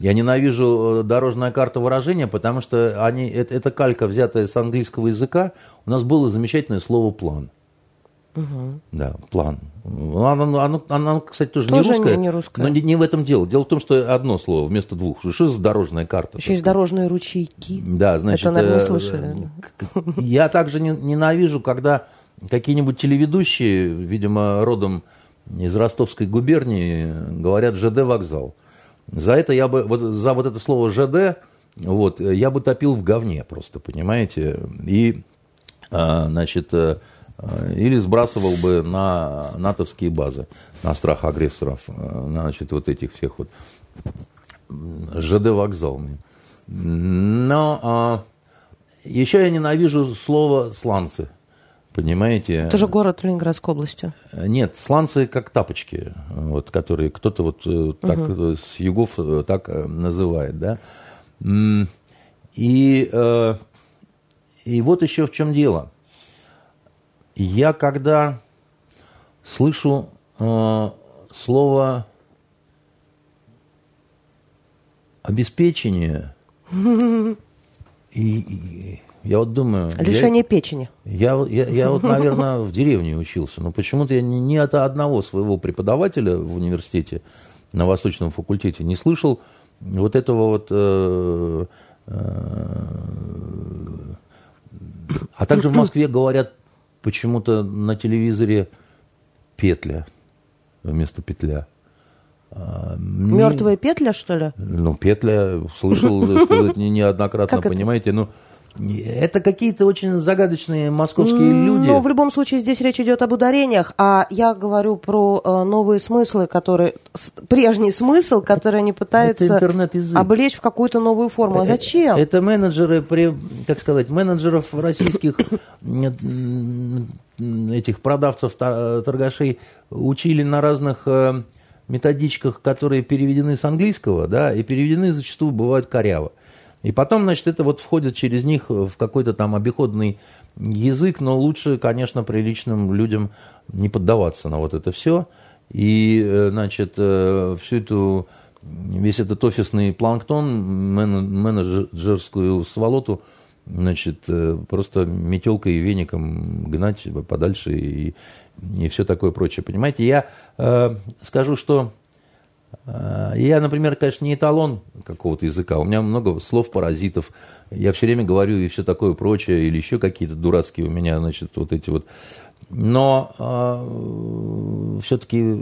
Я ненавижу э, дорожная карта выражения, потому что они, это, это калька, взятая с английского языка. У нас было замечательное слово «план». Угу. Да, план. Оно, оно, оно, кстати, тоже,
тоже
не русское.
Не, не русское.
Но не, не в этом дело. Дело в том, что одно слово вместо двух. Что за дорожная карта?
Еще есть дорожные ручейки.
Да, значит...
Это, наверное,
э,
слышали.
Я также ненавижу, когда какие-нибудь телеведущие, видимо, родом из Ростовской губернии, говорят ЖД вокзал. За это я бы, вот, за вот это слово ЖД, вот, я бы топил в говне просто, понимаете? И, а, значит, э, Э, или сбрасывал бы на натовские базы, на страх агрессоров, э, значит, вот этих всех вот ЖД вокзал. Но а, еще я ненавижу слово сланцы. Понимаете?
Это же город Ленинградской области.
Нет, сланцы как тапочки, вот, которые кто-то вот э, так угу. с югов так называет, да. И, и вот еще в чем дело. Я когда слышу э, слово обеспечение, и, и я вот думаю...
Лишение я, печени.
Я, я, я вот, наверное, в деревне учился, но почему-то я ни, ни от одного своего преподавателя в университете на Восточном факультете не слышал вот этого вот... Э, э, а также в Москве говорят почему-то на телевизоре петля вместо петля.
А, Мертвая петля, что ли?
Ну, петля, слышал сказать неоднократно, понимаете, ну, это какие-то очень загадочные московские люди.
Но в любом случае здесь речь идет об ударениях, а я говорю про э, новые смыслы, которые прежний смысл, который они пытаются облечь в какую-то новую форму. А э, зачем?
Это менеджеры, как сказать, менеджеров российских этих продавцев торгашей учили на разных э, методичках, которые переведены с английского, да, и переведены зачастую бывают коряво. И потом, значит, это вот входит через них в какой-то там обиходный язык, но лучше, конечно, приличным людям не поддаваться на вот это все. И, э, значит, э, всю эту, весь этот офисный планктон, менеджерскую сволоту, значит, э, просто метелкой и веником гнать подальше и, и все такое прочее. Понимаете, я э, скажу, что я, например, конечно, не эталон какого-то языка. У меня много слов-паразитов. Я все время говорю и все такое прочее, или еще какие-то дурацкие у меня, значит, вот эти вот. Но э, все-таки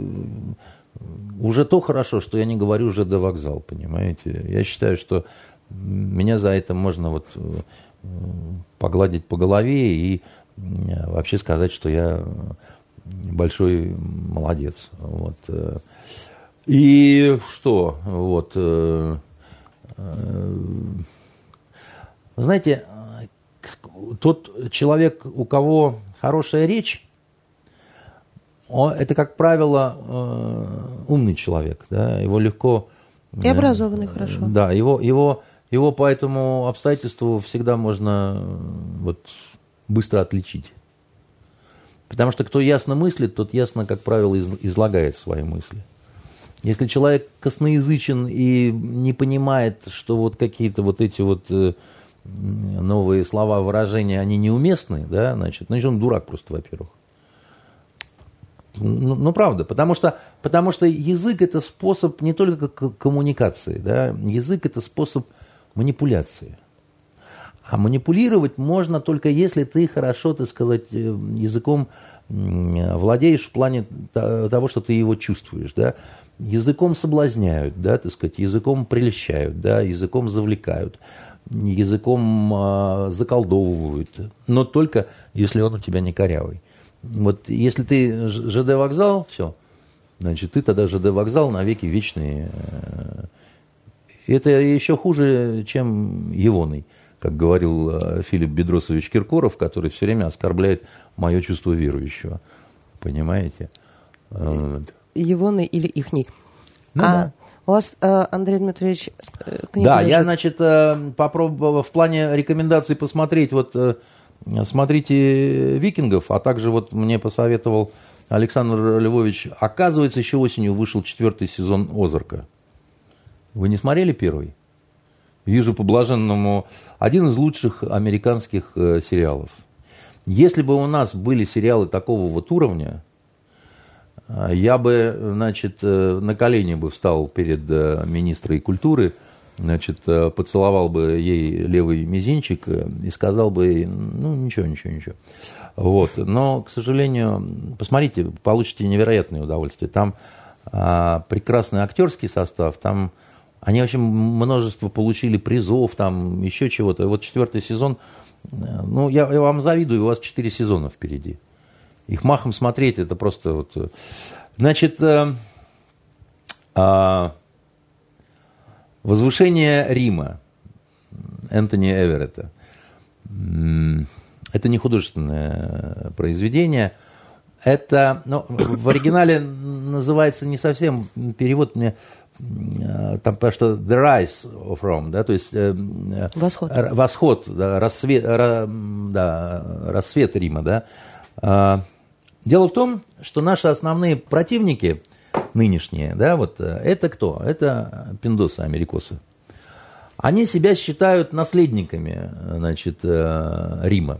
уже то хорошо, что я не говорю уже до вокзал, понимаете. Я считаю, что меня за это можно вот э, погладить по голове и э, вообще сказать, что я большой молодец. Вот. И что? Вот. Э, э, знаете, тот человек, у кого хорошая речь, он, это, как правило, э, умный человек. Да? Его легко...
И образованный хорошо.
Да, его, его, его по этому обстоятельству всегда можно вот, быстро отличить. Потому что кто ясно мыслит, тот ясно, как правило, излагает свои мысли. Если человек косноязычен и не понимает, что вот какие-то вот эти вот э, новые слова, выражения, они неуместны, да, значит, значит, он дурак просто, во-первых. Ну, ну, правда, потому что, потому что язык – это способ не только коммуникации, да, язык – это способ манипуляции. А манипулировать можно только если ты хорошо, так сказать, э, языком владеешь в плане того, что ты его чувствуешь, да языком соблазняют, да, так сказать, языком прельщают, да, языком завлекают, языком э, заколдовывают, но только если он у тебя не корявый. Вот если ты ЖД вокзал, все, значит, ты тогда ЖД вокзал навеки вечный. Э, это еще хуже, чем Егоный, как говорил э, Филипп Бедросович Киркоров, который все время оскорбляет мое чувство верующего. Понимаете?
Егоны или ихний. Ну, а да. у вас, э, Андрей Дмитриевич,
э, книга Да, лежит. я, значит, попробовал в плане рекомендаций посмотреть, вот смотрите «Викингов», а также вот мне посоветовал Александр Львович, оказывается, еще осенью вышел четвертый сезон «Озарка». Вы не смотрели первый? Вижу по блаженному один из лучших американских сериалов. Если бы у нас были сериалы такого вот уровня, я бы, значит, на колени бы встал перед министрой культуры, значит, поцеловал бы ей левый мизинчик и сказал бы ей, ну, ничего, ничего, ничего. Вот. Но, к сожалению, посмотрите, получите невероятное удовольствие. Там а, прекрасный актерский состав, там они вообще множество получили призов, там еще чего-то. Вот четвертый сезон, э, ну, я, я вам завидую, у вас четыре сезона впереди. Их махом смотреть, это просто вот... Э, значит, э, э, «Возвышение Рима» Энтони Эверетта. Это не художественное произведение. Это, ну, в оригинале называется не совсем перевод мне там потому что the rise of Rome, да, то есть э,
э восход,
восход да, рассвет, ра, да, рассвет Рима, да. Э, дело в том, что наши основные противники нынешние, да, вот э, это кто? Это пиндосы, америкосы. Они себя считают наследниками, значит, э, Рима.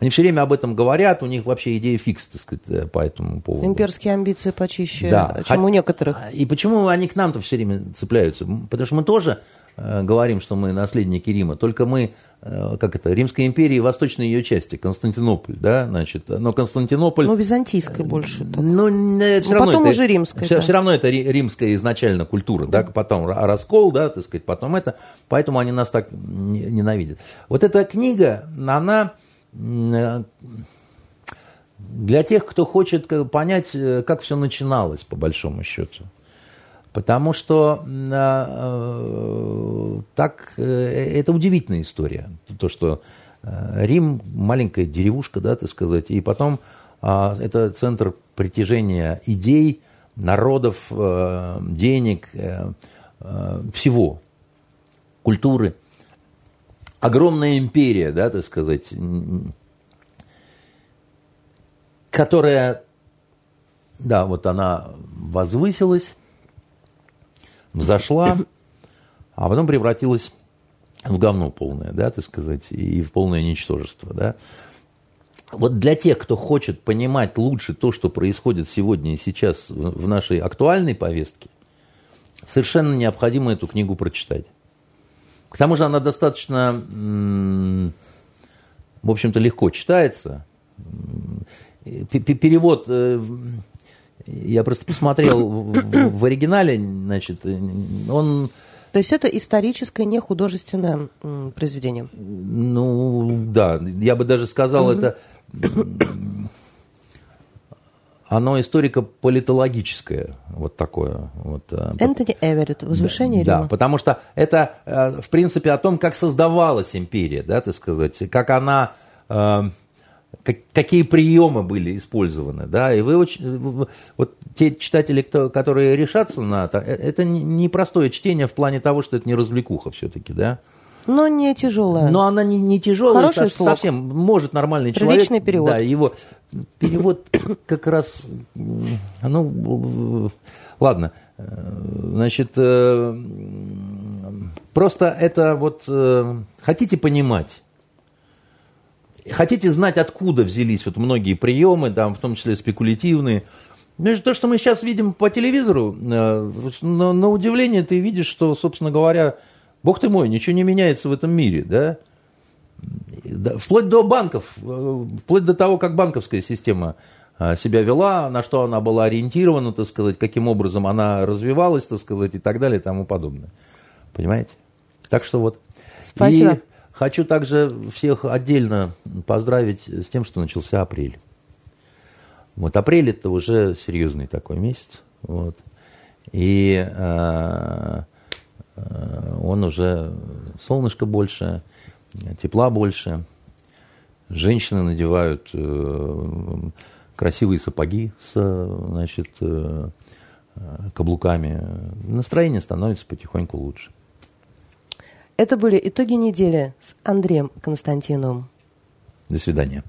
Они все время об этом говорят, у них вообще идея фикс, так сказать, э, по этому поводу.
Имперские амбиции почище, да. чем у некоторых.
И почему они к нам-то все время цепляются? Потому что мы тоже э, говорим, что мы наследники Рима, только мы, э, как это, Римской империи, восточной ее части, Константинополь, да, значит, но Константинополь...
Ну, византийской больше. Так.
Ну, это все ну, равно
потом
это,
уже римская.
Все, да. все равно это римская изначально культура, да. да, потом раскол, да, так сказать, потом это, поэтому они нас так ненавидят. Вот эта книга, она Э, для тех, кто хочет понять, э, как все начиналось, по большому счету. Потому что э, так, это удивительная история. То, что Рим маленькая деревушка, да, так сказать, и потом это центр притяжения идей, народов, денег, всего, культуры – огромная империя, да, так сказать, которая, да, вот она возвысилась, взошла, а потом превратилась в говно полное, да, так сказать, и в полное ничтожество, да. Вот для тех, кто хочет понимать лучше то, что происходит сегодня и сейчас в нашей актуальной повестке, совершенно необходимо эту книгу прочитать. К тому же она достаточно, в общем-то, легко читается. Перевод, э, я просто посмотрел в оригинале, значит, он...
То есть это историческое, не художественное произведение?
Ну, да, я бы даже сказал, угу. это оно историко-политологическое, вот такое. Вот,
э, Энтони Эверетт, «Возвышение да,
Рима». Да, потому что это, э, в принципе, о том, как создавалась империя, да, так сказать, как она, э, какие приемы были использованы, да, и вы очень, вот те читатели, кто, которые решатся на это, это непростое чтение в плане того, что это не развлекуха все-таки, да,
но не тяжелая.
Но она не, не тяжелая Хороший со, совсем. Может нормальный человек.
Приличный перевод.
Да, его перевод как раз, ну, ладно. Значит, э, просто это вот, э, хотите понимать, хотите знать, откуда взялись вот многие приемы, там, в том числе спекулятивные, Между то, что мы сейчас видим по телевизору, э, на, на удивление ты видишь, что, собственно говоря, Бог ты мой, ничего не меняется в этом мире, да? Вплоть до банков, э, вплоть до того, как банковская система э, себя вела, на что она была ориентирована, так сказать, каким образом она развивалась, так сказать, и так далее и тому подобное. Понимаете? Так что вот.
Спасибо.
И хочу также всех отдельно поздравить с тем, что начался апрель. Вот апрель это уже серьезный такой месяц. Вот. И Э, он уже солнышко больше, тепла больше. Женщины надевают э, красивые сапоги с значит, э, каблуками. Настроение становится потихоньку лучше.
Это были итоги недели с Андреем Константиновым.
До свидания.